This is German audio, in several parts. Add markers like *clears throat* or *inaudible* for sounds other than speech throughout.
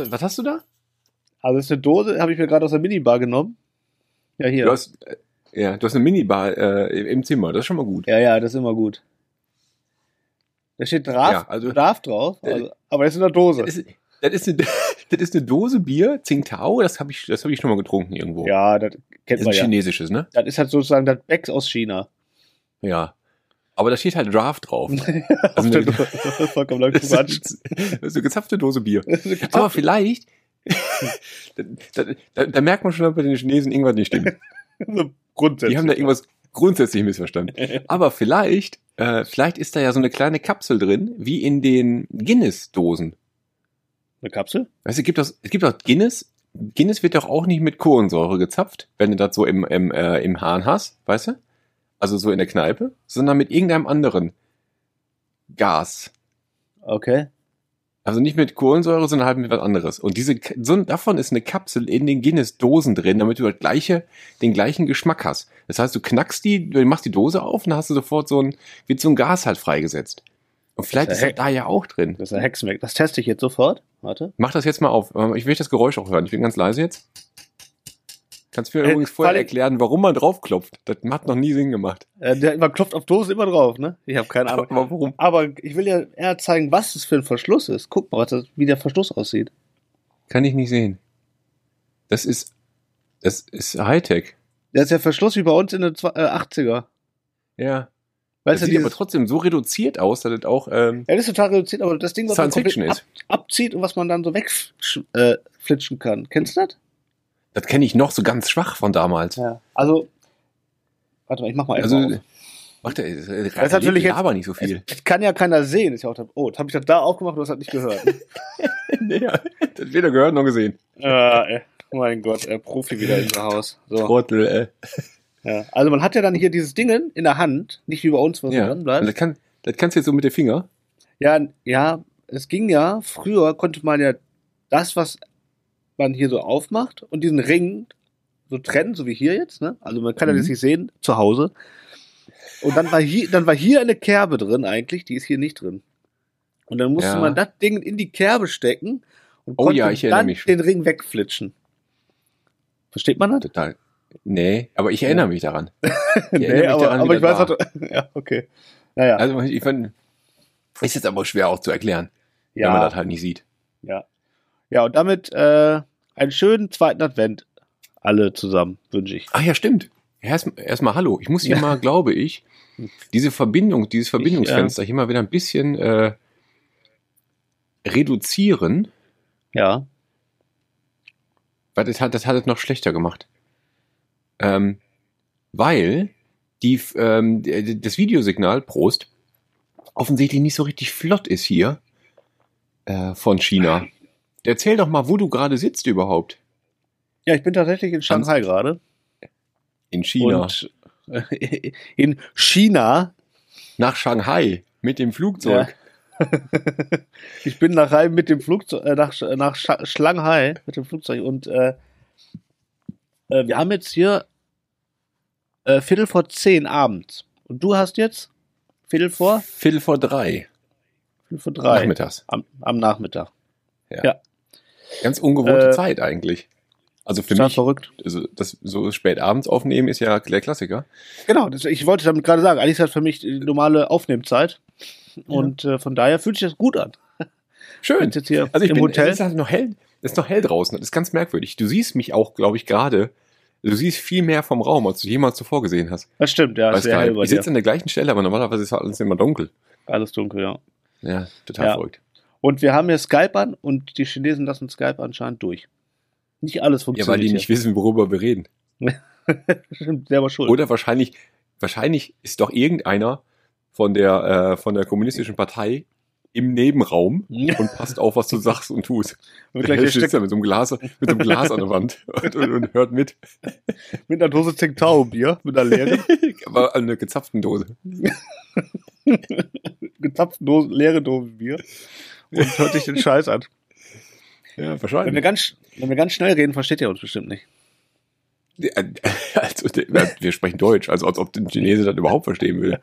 was, was hast du da? Also das ist eine Dose, habe ich mir gerade aus der Minibar genommen. Ja, hier. Du hast, äh, ja, du hast eine Minibar äh, im Zimmer, das ist schon mal gut. Ja, ja, das ist immer gut. Da steht Draft, Ja, also- Draft drauf, also, aber das ist in der Dose. Das ist, das, ist eine, *laughs* das ist eine Dose Bier, Tsingtao, das habe ich, das hab ich schon mal getrunken irgendwo. ja, das das kennt ist man ein ja. chinesisches, ne? Das ist halt sozusagen das Becks aus China. Ja. Aber da steht halt Draft drauf. *laughs* Auf Also eine-. *laughs* Vollkommen ist, das ist eine gezapfte Dose Bier. Aber vielleicht, da, da, da, da merkt man schon, dass bei den Chinesen irgendwas nicht stimmt. *laughs* So Grundsätzlich. Die haben da irgendwas grundsätzlich missverstanden. Aber vielleicht, äh, vielleicht ist da ja so eine kleine Kapsel drin, wie in den Guinness-Dosen. eine Kapsel? Weißt du, es gibt auch, es gibt auch Guinness. Guinness wird doch auch nicht mit Kohlensäure gezapft, wenn du das so im, im, äh, im Hahn hast, weißt du? Also so in der Kneipe, sondern mit irgendeinem anderen Gas. Okay. Also nicht mit Kohlensäure, sondern halt mit was anderes. Und diese, so, davon ist eine Kapsel in den Guinness-Dosen drin, damit du das gleiche, den gleichen Geschmack hast. Das heißt, du knackst die, du machst die Dose auf und dann hast du sofort so ein, wird so ein Gas halt freigesetzt. Und vielleicht Das ist ist das da ja auch drin. Das ist ein Hexenwerk. Das teste ich jetzt sofort. Warte. Mach das jetzt mal auf. Ähm, Ich will das Geräusch auch hören. Ich bin ganz leise jetzt. Kannst mir Äh, übrigens vor vorher erklären, warum man draufklopft. Das hat noch nie Sinn gemacht. Äh, der, man klopft auf Dosen immer drauf, ne? Ich habe keine *laughs* Ahnung. Aber warum? Aber ich will ja eher zeigen, was das für ein Verschluss ist. Guck mal, das, wie der Verschluss aussieht. Kann ich nicht sehen. Das ist, das ist Hightech. Der ist ja Verschluss wie bei uns in den zwei- äh, 80er. Ja. Weißt das du, sieht aber trotzdem so reduziert aus, dass das auch, ähm, ja, das ist total reduziert, aber das Ding, was Science man Fiction. Ab, abzieht und was man dann so wegflitschen äh, kann. Kennst du das? Das kenne ich noch so ganz schwach von damals. Ja. Also, warte mal, ich mach mal Also, auf. macht äh, Das ist natürlich jetzt- aber nicht so viel. Es kann ja keiner sehen. Ist ja auch, oh, das habe ich das da aufgemacht, du hast das nicht gehört. *laughs* nee, das weder gehört noch gesehen. ey. Oh mein Gott, äh, Profi wieder im Haus. So. Trottel, äh. Ja. Also man hat ja dann hier dieses Dingen in der Hand, nicht wie bei uns, was Ja. dran bleibt. das, kann, das kannst du jetzt so mit den Finger. Ja, ja, es ging ja, früher konnte man ja das, was man hier so aufmacht und diesen Ring so trennen, so wie hier jetzt, ne? Also man kann ja Mhm. das nicht sehen, zu Hause. Und dann war hier, dann war hier eine Kerbe drin eigentlich, die ist hier nicht drin. Und dann musste Ja. man das Ding in die Kerbe stecken und Oh konnte ja, dann den Ring wegflitschen. Versteht man das? Total. Nee, aber ich erinnere mich daran. *laughs* Ich erinnere Nee, mich aber, daran, aber ich weiß, war. *laughs* ja, okay. Naja, Also ich fand, ist jetzt aber schwer auch zu erklären, ja. wenn man das halt nicht sieht. Ja. Ja, und damit äh, einen schönen zweiten Advent alle zusammen, wünsche ich. Ach ja, stimmt. Erstmal erst hallo. Ich muss hier Ja. *laughs* mal, glaube ich, diese Verbindung, dieses Verbindungsfenster hier mal wieder ein bisschen äh, reduzieren, Ja. weil das hat, das hat es noch schlechter gemacht. Ähm, weil die, ähm, das Videosignal, Prost, offensichtlich nicht so richtig flott ist hier äh, von China. Erzähl doch mal, wo du gerade sitzt überhaupt. Ja, ich bin tatsächlich in Shanghai gerade. In China. Und äh, *laughs* in China. Nach Shanghai mit dem Flugzeug. *laughs* ich bin nach Heim mit dem Flugzeug, äh, nach, nach Sch Schlanghai mit dem Flugzeug und äh, äh, wir haben jetzt hier äh, Viertel vor zehn abends. Und du hast jetzt Viertel vor? Viertel vor drei. Viertel vor drei. Nachmittags. Am, am Nachmittag. Ganz ungewohnte Äh, Zeit eigentlich. Also für mich, verrückt. also das so spät abends aufnehmen ist ja der Klassiker. Genau, das, ich wollte damit gerade sagen, eigentlich ist das für mich die normale Aufnehmzeit. Und äh, von daher fühlt sich das gut an. Schön. Jetzt hier Also ich im bin, Hotel. es ist halt noch hell, es ist noch hell draußen. Das ist ganz merkwürdig. Du siehst mich auch, glaube ich, gerade. Du siehst viel mehr vom Raum, als du jemals zuvor gesehen hast. Das stimmt, ja, ist sehr hell Ich sitze an der gleichen Stelle, aber normalerweise ist alles immer dunkel. Alles dunkel, ja. Ja, total Ja. verrückt. Und wir haben hier Skype an und die Chinesen lassen Skype anscheinend durch. Nicht alles Ja, weil funktioniert. die nicht wissen, worüber wir reden. *laughs* selber schuld. Oder wahrscheinlich, wahrscheinlich ist doch irgendeiner von der, äh, von der kommunistischen Partei im Nebenraum und passt auf, was du sagst und tust. *laughs* Und Der gleich sitzt steckt da mit so einem Glas, mit so einem Glas an der Wand *laughs* und, und, und hört mit. mit einer Dose Tsingtao-Bier, mit einer leeren, Aber an einer gezapften Dose. gezapften Dose, leere Dose Bier und hört sich den Scheiß an. *laughs* Ja, Wenn wir, wahrscheinlich. ganz, wenn wir ganz schnell reden, versteht ihr uns bestimmt nicht. Also, wir sprechen Deutsch, also als ob der Chinese das überhaupt verstehen will.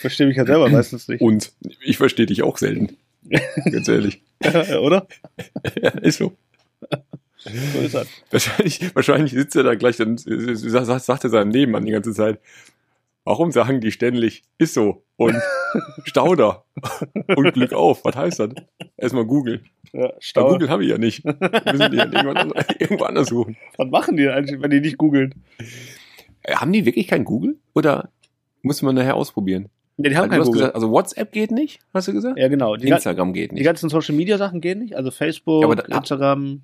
Verstehe mich ja selber meistens nicht. Und ich verstehe dich auch selten. Ganz ehrlich. *laughs* Oder? *laughs* Ja, ist so. So ist das. Wahrscheinlich, wahrscheinlich sitzt er da gleich, dann sagt, sagt er seinem Nebenmann die ganze Zeit, warum sagen die ständig, ist so und *laughs* Stauder und Glück auf, was heißt das? Erstmal googeln. Ja, Bei Stau. Google habe ich ja nicht. Müssen die ja *laughs* irgendwo anders suchen. Was machen die eigentlich, wenn die nicht googeln? Äh, Haben die wirklich kein Google? Oder muss man nachher ausprobieren? Ja, die haben du kein Google. gesagt, also WhatsApp geht nicht, hast du gesagt? ja, genau. Die, Instagram geht die nicht. ganzen Social Media Sachen gehen nicht. Also Facebook, Ja, aber da- Instagram.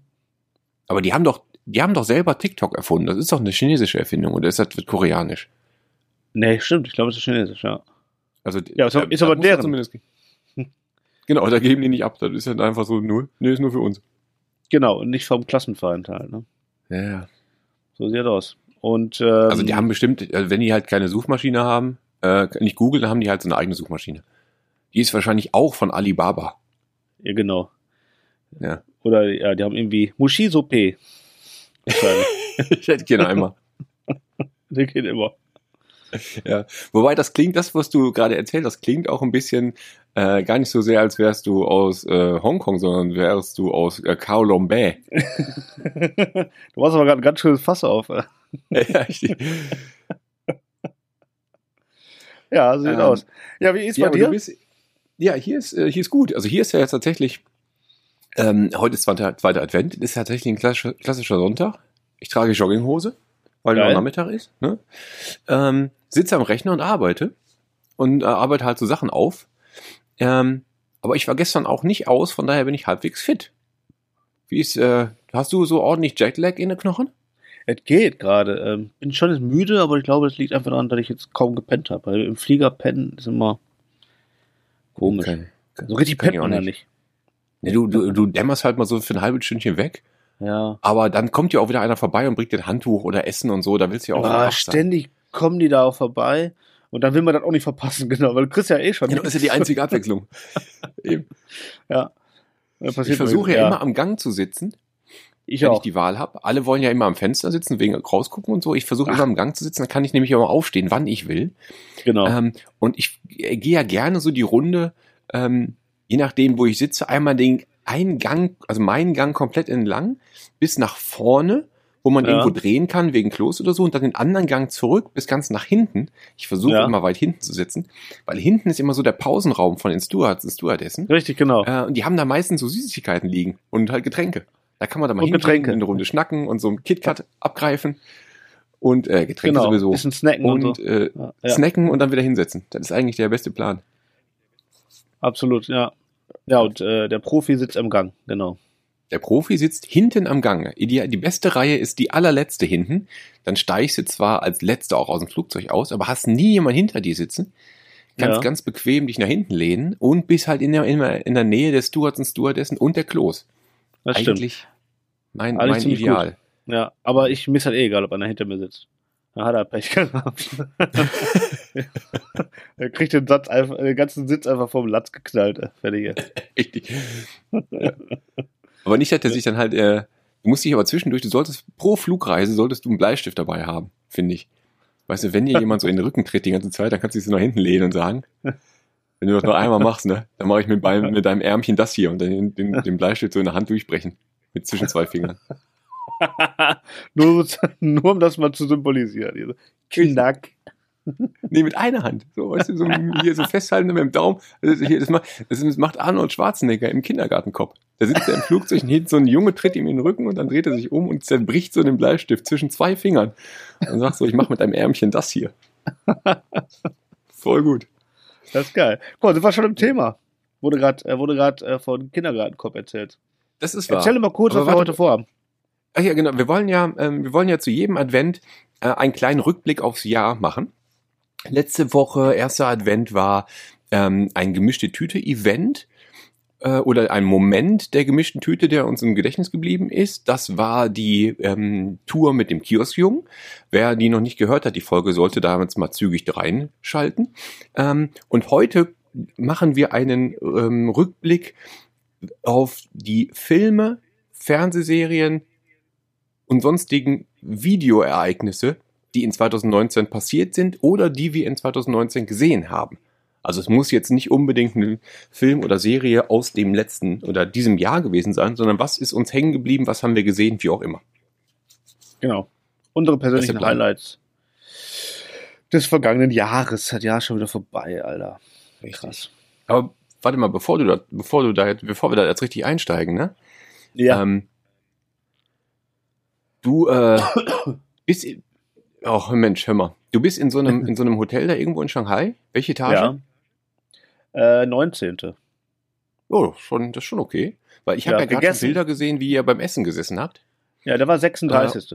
Aber die haben doch, die haben doch selber TikTok erfunden. Das ist doch eine chinesische Erfindung oder ist das koreanisch? Nee, stimmt. Ich glaube, es ist chinesisch, ja. Also, Ja, ist aber- ist aber deren. zumindest- *laughs* Genau, da geben die nicht ab. Das ist halt einfach so null. Nee, ist nur für uns. Genau, und nicht vom Klassenverein halt. Ne? Ja, ja. So sieht das aus. Und, ähm, Also die haben bestimmt, also wenn die halt keine Suchmaschine haben, äh, nicht Google, dann haben die halt so eine eigene Suchmaschine. Die ist wahrscheinlich auch von Alibaba. Ja, genau. Ja. Oder, ja, die haben irgendwie Mushiso P. *laughs* Wahrscheinlich. ich hätte gerne einmal. *laughs* Der geht immer. Ja. Wobei das klingt, das, was du gerade erzählt hast, klingt auch ein bisschen äh, gar nicht so sehr, als wärst du aus äh, Hongkong, sondern wärst du aus äh, Kowloon Bay. *laughs* du machst aber gerade ein ganz schönes Fass auf. äh. ja, ich, Ja, sieht Ähm, aus. Ja, wie ist ja, bei dir? bist, ja, hier ist, äh, hier ist gut. Also hier ist ja jetzt tatsächlich, ähm, heute ist zweiter, zweiter Advent, ist tatsächlich ein klassischer, klassischer Sonntag. Ich trage Jogginghose, weil Geil. noch Nachmittag ist. Ne? Ähm, sitze am Rechner und arbeite und äh, arbeite halt so Sachen auf. Ähm, aber ich war gestern auch nicht aus, von daher bin ich halbwegs fit. Wie ist, äh, hast du so ordentlich Jetlag in den Knochen? Es geht gerade. Ähm, bin schon jetzt müde, aber ich glaube, es liegt einfach daran, dass ich jetzt kaum gepennt habe. Weil im Flieger pennen ist immer komisch. Okay. So richtig pennt man da nicht. nicht. Nee, du, du, du dämmerst halt mal so für ein halbes Stündchen weg. Ja. Aber dann kommt ja auch wieder einer vorbei und bringt dir ein Handtuch oder Essen und so, da willst du ja auch Ah, wach sein. ständig kommen die da auch vorbei. Und dann will man das auch nicht verpassen, *laughs* genau, weil du kriegst ja eh schon. Genau, das ist ja die einzige Abwechslung. *laughs* Eben. Ja. Ich versuche ja, immer am Gang zu sitzen, Ich wenn auch. ich die Wahl habe. Alle wollen ja immer am Fenster sitzen, wegen rausgucken und so. Ich versuche immer am Gang zu sitzen, dann kann ich nämlich immer aufstehen, wann ich will. genau. Ähm, und ich gehe ja gerne so die Runde, ähm, je nachdem, wo ich sitze, einmal den einen Gang, also meinen Gang komplett entlang, bis nach vorne, wo man Ja. irgendwo drehen kann, wegen Klos oder so, und dann den anderen Gang zurück bis ganz nach hinten. Ich versuche Ja. immer weit hinten zu sitzen, weil hinten ist immer so der Pausenraum von den Stewards und Stewardessen. Richtig, genau. Äh, und die haben da meistens so Süßigkeiten liegen und halt Getränke. Da kann man da mal hingehen, eine Runde schnacken und so ein KitKat abgreifen. Und äh, Getränke genau. sowieso. Bisschen snacken und, Und so. äh, ja, snacken und dann wieder hinsetzen. Das ist eigentlich der beste Plan. absolut, ja. Ja, und äh, der Profi sitzt am Gang, genau. Der Profi sitzt hinten am Gang. Die beste Reihe ist die allerletzte hinten. Dann steigst du zwar als Letzte auch aus dem Flugzeug aus, aber hast nie jemand hinter dir sitzen. Kannst Ja. ganz bequem dich nach hinten lehnen und bist halt in der, in der Nähe des Stewards und Stewardessen und der Klos. Das stimmt. Eigentlich mein, Eigentlich mein Ideal. Ja, aber ich miss halt eh egal, ob einer hinter mir sitzt. Da hat er Pech gehabt. *laughs* er kriegt den, Satz einfach, den ganzen Sitz einfach vom Latz geknallt. äh, Fertig. *laughs* Richtig. Ja. Aber nicht, dass er sich dann halt, äh, du musst dich aber zwischendurch, du solltest pro Flugreise solltest du einen Bleistift dabei haben, finde ich. Weißt du, wenn dir jemand so in den Rücken tritt die ganze Zeit, dann kannst du dich so nach hinten lehnen und sagen, *laughs* wenn du das noch einmal machst, ne, dann mache ich mit, beim, mit deinem Ärmchen das hier und dann den, den, den Bleistift so in der Hand durchbrechen. Mit zwischen zwei Fingern. Nur, *laughs* nur um das mal zu symbolisieren. Knack. Nee, mit einer Hand. So, weißt du, so hier so festhalten mit dem Daumen. Das, hier, das, macht, das macht Arnold Schwarzenegger im Kindergartenkopf. Da sitzt er im Flugzeug und hinten so ein Junge tritt ihm in den Rücken und dann dreht er sich um und zerbricht so den Bleistift zwischen zwei Fingern. Und sagt so, ich mache mit einem Ärmchen das hier. Voll gut. Das ist geil. Guck mal, sind wir schon im Thema. Wurde gerade äh, wurde grad, äh, von Kindergartenkopf erzählt. Das ist wahr. Erzähl mal kurz, Aber was wir warte- heute vorhaben. Ach ja, genau. Wir wollen ja, ähm, wir wollen ja zu jedem Advent äh, einen kleinen Rückblick aufs Jahr machen. Letzte Woche, erster Advent war ähm, ein gemischte Tüte-Event äh, oder ein Moment der gemischten Tüte, der uns im Gedächtnis geblieben ist. Das war die ähm, Tour mit dem Kioskjungen. Wer die noch nicht gehört hat, die Folge sollte damals mal zügig reinschalten. Ähm, und heute machen wir einen ähm, Rückblick auf die Filme, Fernsehserien und sonstigen Videoereignisse, die in 2019 passiert sind oder die wir in 2019 gesehen haben. Also es muss jetzt nicht unbedingt ein Film oder Serie aus dem letzten oder diesem Jahr gewesen sein, sondern was ist uns hängen geblieben, was haben wir gesehen, wie auch immer. Genau. Unsere persönlichen. Highlights des vergangenen Jahres. Hat ja schon wieder vorbei, Alter. Krass. Aber warte mal, bevor du da, bevor du da, jetzt- bevor wir da jetzt richtig einsteigen, ne? Ja. Ähm, du äh, bist, in- oh Mensch, hör mal, du bist in so einem in so einem Hotel da irgendwo in Shanghai. Welche Etage? ja. Äh, 19. Oh, schon, das ist schon okay. Weil ich habe Ja, ja, gerade. Bilder gesehen, wie ihr beim Essen gesessen habt. Ja, der war 36.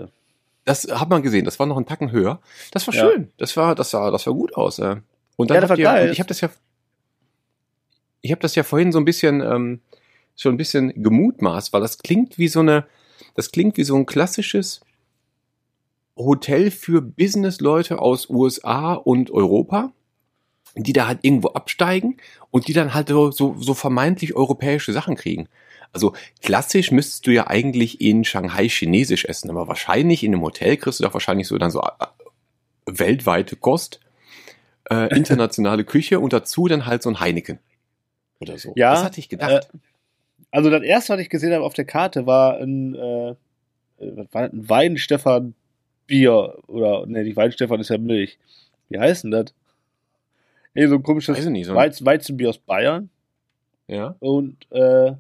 Das hat man gesehen. Das war noch ein Tacken höher. Das war Ja. schön. Das war, das sah, das sah gut aus. Äh. Und dann Ja, das war ihr, geil. ich habe das ja, ich habe das ja vorhin so ein bisschen, ähm, schon ein bisschen gemutmaßt, weil das klingt wie so eine, das klingt wie so ein klassisches Hotel für Businessleute aus USA und Europa, die da halt irgendwo absteigen und die dann halt so, so, vermeintlich europäische Sachen kriegen. Also klassisch müsstest du ja eigentlich in Shanghai chinesisch essen, aber wahrscheinlich in einem Hotel kriegst du doch wahrscheinlich so dann so äh, weltweite Kost, äh, internationale Küche und dazu dann halt so ein Heineken oder so. Ja, das hatte ich gedacht. Also das erste, was ich gesehen habe auf der Karte, war ein, äh, äh, war ein Weinstefan Bier oder ne, die Weinstefan ist ja Milch. Wie heißt denn das? Ey, so ein komisches Weiß ich nicht, so Weiz Weizenbier aus Bayern. ja. Und äh,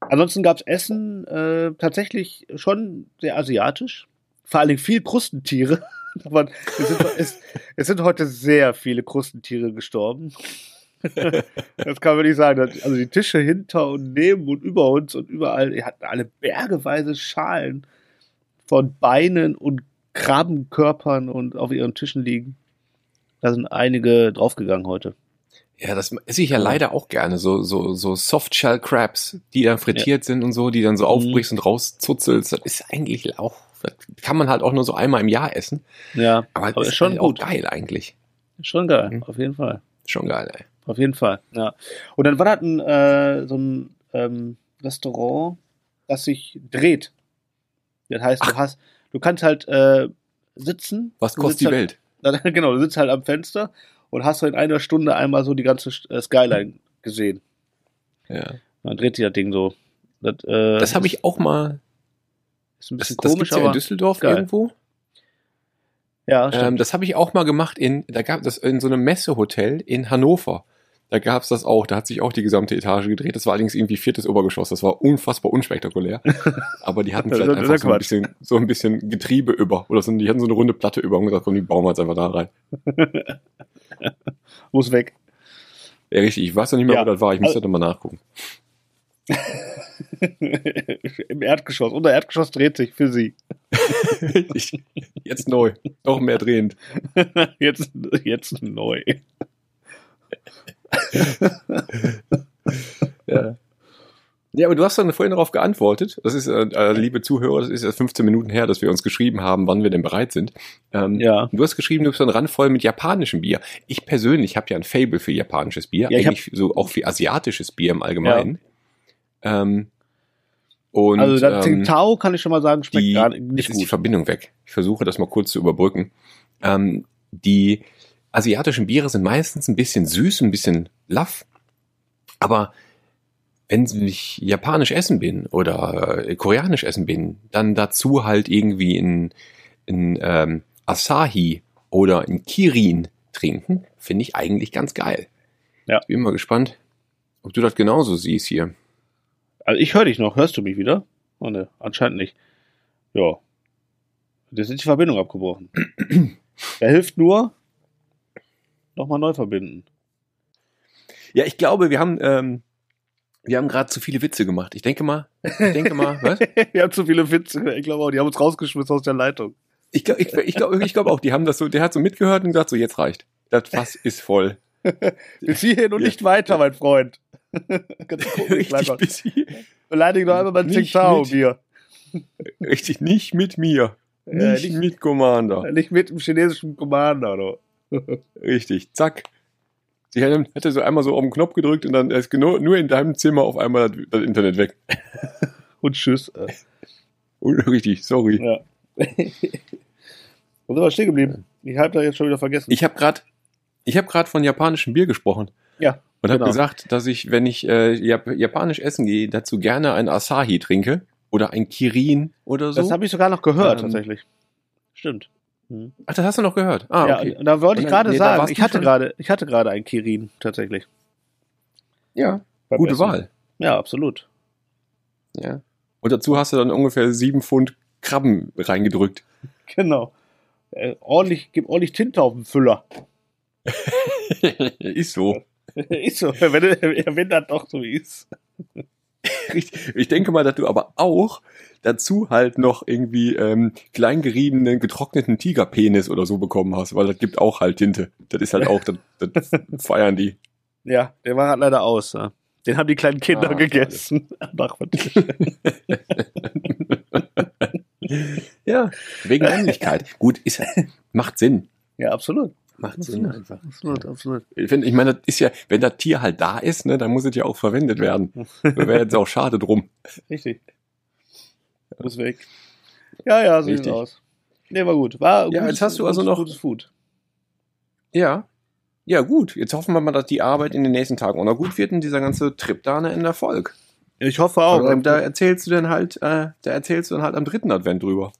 ansonsten gab es Essen äh, tatsächlich schon sehr asiatisch. Vor allen Dingen viel Krustentiere. *laughs* Es, sind, es, es sind heute sehr viele Krustentiere gestorben. *laughs* das kann man nicht sagen. Also die Tische hinter und neben und über uns und überall, die hatten alle bergeweise Schalen von Beinen und Krabbenkörpern und auf ihren Tischen liegen. Da sind einige draufgegangen heute. Ja, das esse ich ja leider auch gerne. So, so, so Softshell Crabs, die dann frittiert sind und so, die dann so Mhm. aufbrichst und rauszuzelst. Das ist eigentlich auch, das kann man halt auch nur so einmal im Jahr essen. Ja, Aber, Aber ist schon halt gut. geil eigentlich. schon geil, Mhm. auf jeden Fall. Schon geil, ey. Auf jeden Fall, ja. Und dann war das ein, äh, so ein ähm, Restaurant, das sich dreht. Das heißt, du hast, du kannst halt äh, sitzen. Was kostet die Welt? *laughs* Halt, genau, du sitzt halt am Fenster und hast halt in einer Stunde einmal so die ganze äh, Skyline gesehen. Ja. Dann dreht sich das Ding so. Das, äh, Das habe ich auch mal. Ist ein Das, bisschen das komisch, gibt's ja in Düsseldorf geil. irgendwo. ja, stimmt. Ähm, das habe ich auch mal gemacht in, da gab das in so einem Messehotel in Hannover. Da gab's das auch, da hat sich auch die gesamte Etage gedreht. Das war allerdings irgendwie viertes Obergeschoss. Das war unfassbar unspektakulär. *laughs* Aber die hatten vielleicht einfach so ein, bisschen, so ein bisschen Getriebe über. Oder so, die hatten so eine runde Platte über und gesagt, komm, die bauen wir jetzt einfach da rein. *laughs* Muss weg. Ja, richtig. Ich weiß noch nicht mehr, Ja. wo das war. Ich muss Also- nochmal nachgucken. *laughs* Im Erdgeschoss. Unser Erdgeschoss dreht sich für sie. jetzt neu. Noch mehr drehend. jetzt, jetzt neu. Ja. Ja, aber du hast dann vorhin darauf geantwortet. Das ist, äh, äh, liebe Zuhörer, das ist erst 15 Minuten her, dass wir uns geschrieben haben, wann wir denn bereit sind. Ähm, Ja. Du hast geschrieben, du bist dann randvoll mit japanischem Bier. Ich persönlich habe ja ein Fable für japanisches Bier, Ja, ich eigentlich so auch für asiatisches Bier im Allgemeinen. Ähm, und also das ähm, Tsingtao kann ich schon mal sagen, schmeckt die, gar nicht ist die gut. Verbindung weg. Ich versuche das mal kurz zu überbrücken. Ähm, die asiatischen Biere sind meistens ein bisschen süß, ein bisschen laff. Aber wenn ich japanisch essen bin oder äh, koreanisch essen bin, dann dazu halt irgendwie in, in ähm, Asahi oder in Kirin trinken, finde ich eigentlich ganz geil. Ja. Ich bin mal gespannt, ob du das genauso siehst hier. Also ich höre dich noch. Hörst du mich wieder? Oh ne, anscheinend nicht. Ja. Jetzt ist die Verbindung abgebrochen. da *clears throat* hilft nur nochmal neu verbinden. Ja, ich glaube, wir haben, ähm, wir haben gerade zu viele Witze gemacht. Ich denke mal, ich denke mal, was? *laughs* Wir haben zu viele Witze. Ich glaube auch, die haben uns rausgeschmissen aus der Leitung. Ich glaube ich, ich glaub, ich glaub auch, die haben das so, der hat so mitgehört und gesagt, so jetzt reicht. Das Fass ist voll. *laughs* Bis hierhin und nicht weiter, mein Freund. *laughs* Richtig, bis hier. Beleidige doch einmal mein Tsingtao. Bier. richtig, nicht mit mir. Ja, Nicht, nicht- mit Commander. Nicht mit dem chinesischen Commander, oder? Richtig, zack. Sie hätte, so einmal so auf den Knopf gedrückt und dann ist genau, nur in deinem Zimmer auf einmal das, das Internet weg. *laughs* Und tschüss. Und, richtig, sorry. Ja. *laughs* Wo sind wir stehen geblieben? Ich habe da jetzt schon wieder vergessen. Ich habe gerade ich habe gerade von japanischem Bier gesprochen. Ja, Und habe Genau. gesagt, dass ich, wenn ich äh, Jap japanisch essen gehe, dazu gerne ein Asahi trinke oder ein Kirin oder so. Das habe ich sogar noch gehört, Ähm, tatsächlich. Stimmt. Mhm. Ach, das hast du noch gehört. Ah, Ja, okay. da wollte ich gerade nee, sagen, ich hatte gerade, ich hatte gerade ein Kirin, tatsächlich. Ja, beim gute Essen. Wahl. Ja, absolut. Ja. Und dazu hast du dann ungefähr sieben Pfund Krabben reingedrückt. Genau. Äh, ordentlich, gib ordentlich Tinte auf den Füller. *laughs* ist so. *laughs* ist so, wenn, *laughs* wenn das doch so ist. *laughs* Ich denke mal, dass du aber auch dazu halt noch irgendwie ähm, kleingeriebenen, getrockneten Tigerpenis oder so bekommen hast, weil das gibt auch halt Tinte. Das ist halt auch, das, das *laughs* feiern die. Ja, der war halt leider aus. Ja. Den haben die kleinen Kinder Ah, gegessen. *laughs* Ja, wegen Männlichkeit. Gut, ist, macht Sinn. ja, absolut. Macht Sinn einfach. Absolut, absolut. Ich, find, ich meine, das ist ja, wenn das Tier halt da ist, ne, dann muss es ja auch verwendet werden. Da wäre jetzt auch schade drum. *laughs* Richtig. Muss weg. Ja, ja, so Richtig. aus. Nee, war gut. War Ja, jetzt hast du also gutes- noch- Gutes Food. Ja. Ja, gut. Jetzt hoffen wir mal, dass die Arbeit in den nächsten Tagen auch noch gut wird und dieser ganze Trip da ein Erfolg. Ich hoffe auch. Aber da erzählst du dann halt, äh, da erzählst du dann halt am dritten Advent drüber.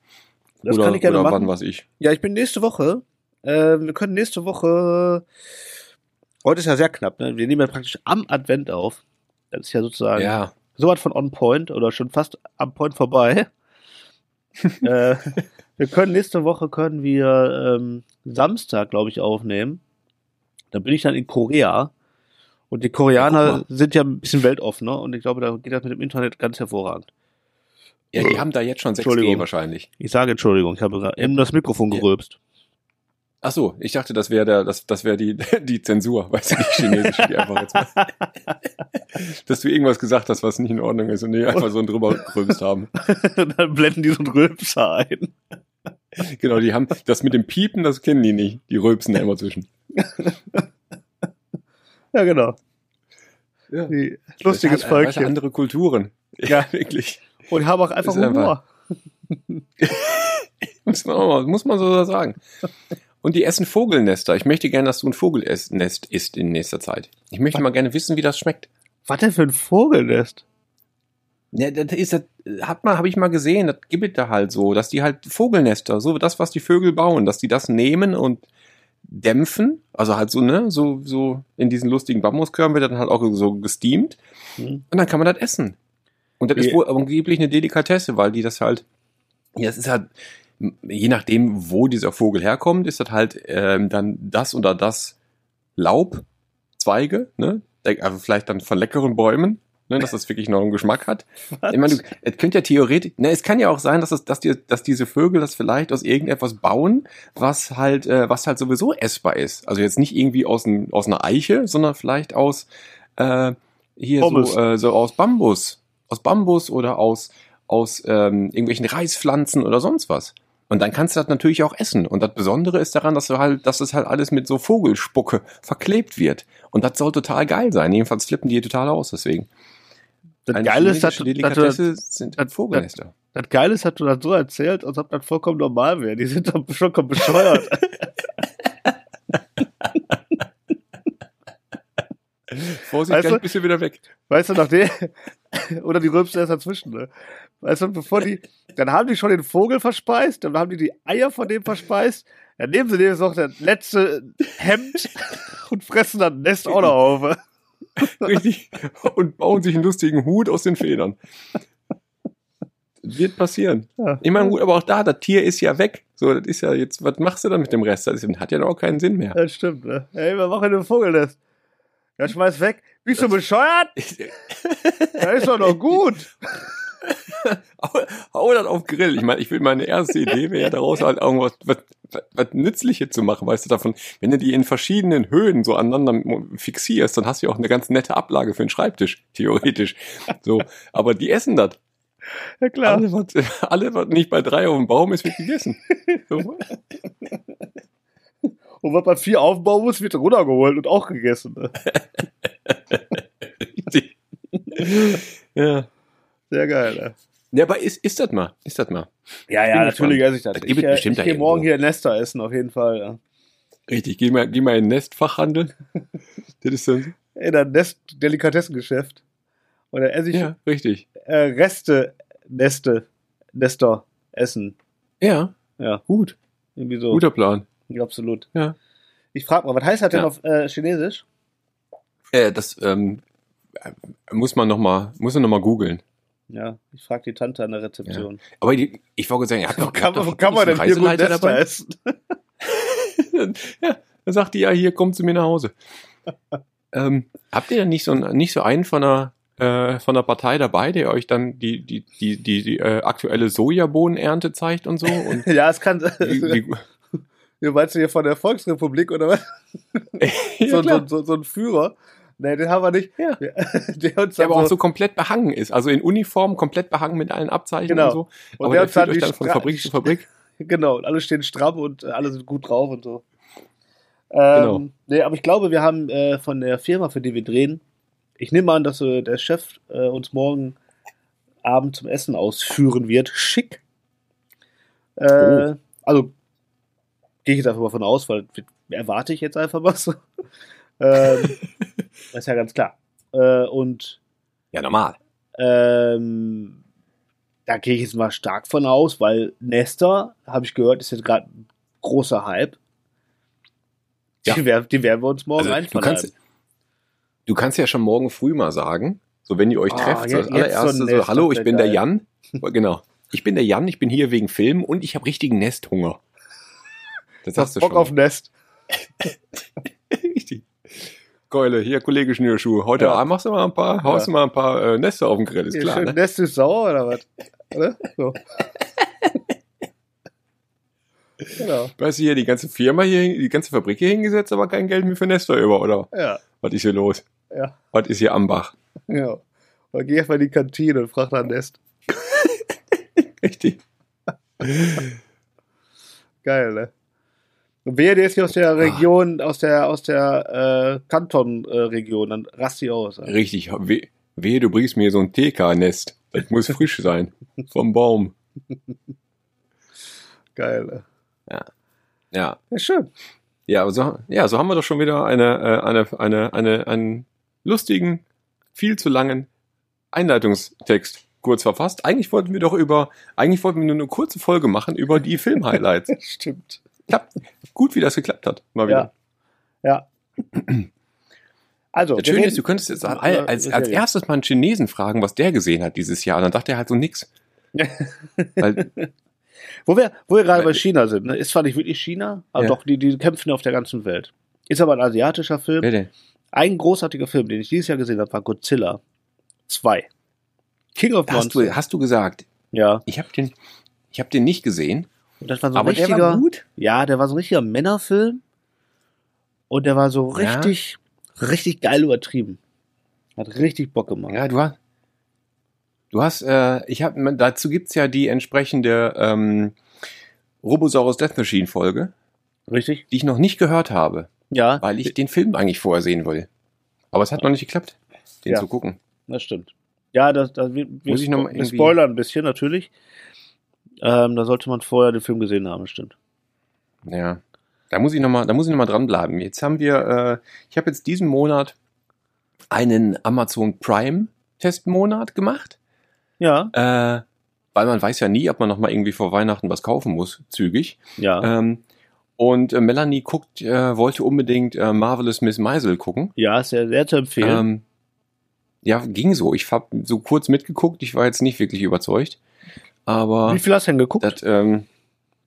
das oder kann ich gerne oder machen. wann was ich. Ja, ich bin nächste Woche. Äh, wir können nächste Woche. Heute ist ja sehr knapp, ne? Wir nehmen ja praktisch am Advent auf. Das ist ja sozusagen Ja. so was von on point oder schon fast am Point vorbei. *laughs* äh, wir können nächste Woche können wir ähm, Samstag, glaube ich, aufnehmen. Da bin ich dann in Korea. Und die Ja, Koreaner guck sind ja ein bisschen weltoffener und ich glaube, da geht das mit dem Internet ganz hervorragend. Ja, die haben da jetzt schon 6G Entschuldigung. wahrscheinlich. Ich sage Entschuldigung, ich habe gerade eben das Mikrofon Ja. gerülpst. Ach so, ich dachte, das wäre der, das, das wäre die, *laughs* die Zensur, weißt du, die chinesische, die einfach jetzt mal, *laughs* dass du irgendwas gesagt hast, was nicht in Ordnung ist und die einfach so drüber gerülpst haben. *laughs* Und dann blenden die so einen Rülpser ein. Genau, die haben, das mit dem Piepen, das kennen die nicht. Die rülpsen da immer zwischen. Ja, genau. Ja. Die, lustiges Das ist halt, weißt andere Kulturen. Ja. wirklich. Und haben auch einfach Humor. Muss man, auch mal, muss man so sagen. Und die essen Vogelnester. Ich möchte gerne, dass du ein Vogelnest isst in nächster Zeit. Ich möchte mal gerne wissen, wie das schmeckt. Was denn für ein Vogelnest? Ja, das ist, das hat man, habe ich mal gesehen, das gibt es da halt so, dass die halt Vogelnester, so das, was die Vögel bauen, dass die das nehmen und dämpfen, also halt so, ne, so, so in diesen lustigen Bambuskörben wird dann halt auch so gesteamt Hm. und dann kann man das essen. Und das Wie- ist wohl angeblich eine Delikatesse, weil die das halt, ja, es ist halt, je nachdem, wo dieser Vogel herkommt, ist das halt ähm, dann das oder das Laub, Zweige, ne, also vielleicht dann von leckeren Bäumen, ne, dass das wirklich noch einen Geschmack hat. Ich meine, du, es könnte ja theoretisch, ne, es kann ja auch sein, dass es, dass die, dass diese Vögel das vielleicht aus irgendetwas bauen, was halt, äh, was halt sowieso essbar ist. Also jetzt nicht irgendwie aus, ein, aus einer Eiche, sondern vielleicht aus, äh, hier Pommes. so, äh, so aus Bambus, aus Bambus oder aus, aus ähm, irgendwelchen Reispflanzen oder sonst was. Und dann kannst du das natürlich auch essen. Und das Besondere ist daran, dass du halt, dass es halt alles mit so Vogelspucke verklebt wird. Und das soll total geil sein. Jedenfalls flippen die total aus deswegen. Das Eine Geile ist, dass, chinesische dass, du- Delikatesse sind das- Vogelnester. das Geile ist, dass du das so erzählt, als ob das vollkommen normal wäre. Die sind doch schon komplett bescheuert. *laughs* Vorsicht, Weißt du? bist du wieder weg. weißt du, nachdem, *laughs* oder die rülpsen erst dazwischen, ne? Weißt du, bevor die, dann haben die schon den Vogel verspeist, dann haben die die Eier von dem verspeist, dann nehmen sie dem jetzt noch das letzte Hemd *laughs* und fressen das Nest auch noch auf. *laughs* Richtig. Und bauen sich einen lustigen Hut aus den Federn. Wird passieren. Ja. Ich meine, gut, aber auch da, das Tier ist ja weg. So, das ist ja jetzt, was machst du dann mit dem Rest? Das hat ja auch keinen Sinn mehr. Das stimmt, ne? Ey, wir machen ein Vogelnest. Ja, schmeiß weg. Bist du bescheuert? *laughs* Das ist doch noch gut. *laughs* hau, das auf Grill. Ich meine, ich will meine erste Idee wäre ja daraus halt irgendwas was, was, was Nützliches zu machen, weißt du, davon, wenn du die in verschiedenen Höhen so aneinander fixierst, dann hast du ja auch eine ganz nette Ablage für den Schreibtisch, theoretisch. So, aber die essen das. Ja, klar. Alle, was, *laughs* alle, was nicht bei drei auf dem Baum ist, wird gegessen. So. Und was bei vier aufbauen muss, wird runtergeholt und auch gegessen. Ne? *laughs* Ja. Sehr geil, ne? Ja, aber ist, ist das mal, ist das mal. Ja, ja, natürlich esse ich das. Das Ich, gibt äh, bestimmt ich da gehe morgen hier Nester essen, auf jeden Fall. Ja. Richtig, geh mal, geh mal in den Nestfachhandel. *laughs* Das ist dann, In ein Nest Delikatessengeschäft. Und dann esse ich ja, richtig. äh, Reste, Neste, Nester essen. Ja, Ja, gut. irgendwie so. Guter Plan. Ja, absolut. Ja. Ich frage mal, was heißt das denn Ja. auf äh, Chinesisch? Äh, das ähm, äh, muss man noch mal, muss man noch mal googeln. Ja, ich frage die Tante an der Rezeption. Aber die, ich wollte sagen, Wo doch, ihr kann, wo kann man denn hier dabei. essen? *laughs* ja, dann sagt die ja, hier kommt zu mir nach Hause. *laughs* ähm, habt ihr denn nicht so, einen- nicht so einen von der, äh, von der Partei dabei, der euch dann die, die, die, die, die äh, aktuelle Sojabohnenernte zeigt und so? Und *laughs* Ja, es kann. wie, wie, Du meinst du hier von der Volksrepublik oder was? ja, so, so, so, so ein Führer? Nee, den haben wir nicht. Ja. *laughs* Der uns der aber auch so, so komplett behangen ist, also in Uniform komplett behangen mit allen Abzeichen Genau. und so. und aber der der führt euch die dann von Fabrik zu Fabrik. *laughs* Genau, und alle stehen stramm und äh, alle sind gut drauf und so. Ähm, Genau. Nee, aber ich glaube, wir haben äh, von der Firma, für die wir drehen, ich nehme an, dass äh, der Chef äh, uns morgen Abend zum Essen ausführen wird. Schick. Äh, Oh. Also, gehe ich jetzt einfach mal von aus, weil erwarte ich jetzt einfach was. *laughs* ähm, das ist ja ganz klar. Äh, und Ja, normal. ähm, da gehe ich jetzt mal stark von aus, weil Nester, habe ich gehört, ist jetzt gerade ein großer Hype. Ja. Die, werden, die werden wir uns morgen Also, du, einfallen. kannst, du kannst ja schon morgen früh mal sagen, so wenn ihr euch Ah, trefft, so jetzt- als allererste jetzt so so, hallo, ich bin der. Jan. genau. Ich bin der Jan, ich bin hier wegen Film und ich habe richtigen Nesthunger. *laughs* Das Hast du Bock schon. auf Nest. Keule, hier Kollege Schnürschuh. Heute. Abend machst du mal ein paar, haust du mal ein paar äh, Nester auf den Grill, ist Hier klar, schön ne? Nest ist sauer oder was? Oder? So. *laughs* genau. Weißt du hier, die ganze Firma hier, die ganze Fabrik hier hingesetzt, aber kein Geld mehr für Nester über, oder? Ja, Was ist hier los? ja, Was ist hier am Bach? ja. Dann geh einfach in die Kantine und frag nach Nest. *laughs* Richtig. Geil, ne? Wer der ist hier aus der Region, aus der, aus der äh, Kanton-Region, dann rast die aus. Alter. Richtig. Weh, wehe, du bringst mir so ein TK-Nest. Das muss frisch sein. Vom Baum. Geil, ne? Ja. Ja, schön. Ja, aber so, ja, so haben wir doch schon wieder eine, äh, eine, eine, eine, einen lustigen, viel zu langen Einleitungstext kurz verfasst. Eigentlich wollten wir doch über, eigentlich wollten wir nur eine kurze Folge machen über die *laughs* Film-Highlights. Stimmt. Klappt. Gut, wie das geklappt hat. Mal wieder. Ja. Ja. Also, Das Schöne reden- ist, du könntest jetzt als, als, als erstes mal einen Chinesen fragen, was der gesehen hat dieses Jahr. Und dann dachte er halt so nix. *laughs* Weil, Wo wir, wo wir gerade bei China sind, ne? ist zwar nicht wirklich China, aber Ja. doch, die, die kämpfen auf der ganzen Welt. Ist aber ein asiatischer Film. wer denn? Ein großartiger Film, den ich dieses Jahr gesehen habe, war Godzilla 2. King of Hast Monsters. du, hast du gesagt, Ja. ich habe den, ich habe den nicht gesehen, Und das war so ein aber der richtiger. war gut. Ja, der war so ein richtiger Männerfilm. Und der war so Ja. richtig, richtig geil übertrieben. Hat richtig Bock gemacht. Ja, du hast, du hast, äh, ich habe, dazu gibt's ja die entsprechende ähm, Robosaurus Death Machine Folge, Richtig? die ich noch nicht gehört habe, Ja, weil ich den Film eigentlich vorher sehen will. Aber es hat noch nicht geklappt, den Ja. zu gucken. das stimmt. Ja, das, das, wir, Muss ich noch mal wir spoilern ein bisschen natürlich. Ähm, da sollte man vorher den Film gesehen haben, stimmt. Ja, da muss ich noch mal, da muss ich noch mal dranbleiben. Jetzt haben wir, äh, ich habe jetzt diesen Monat einen Amazon Prime Testmonat gemacht. Ja, Äh, weil man weiß ja nie, ob man noch mal irgendwie vor Weihnachten was kaufen muss, zügig. ja. Ähm, und äh, Melanie guckt, äh, wollte unbedingt äh, Marvelous Miss Maisel gucken. ja, ist sehr, sehr zu empfehlen. Ähm, ja, ging so. Ich habe so kurz mitgeguckt. Ich war jetzt nicht wirklich überzeugt. Aber Wie viel hast du denn geguckt? das, ähm,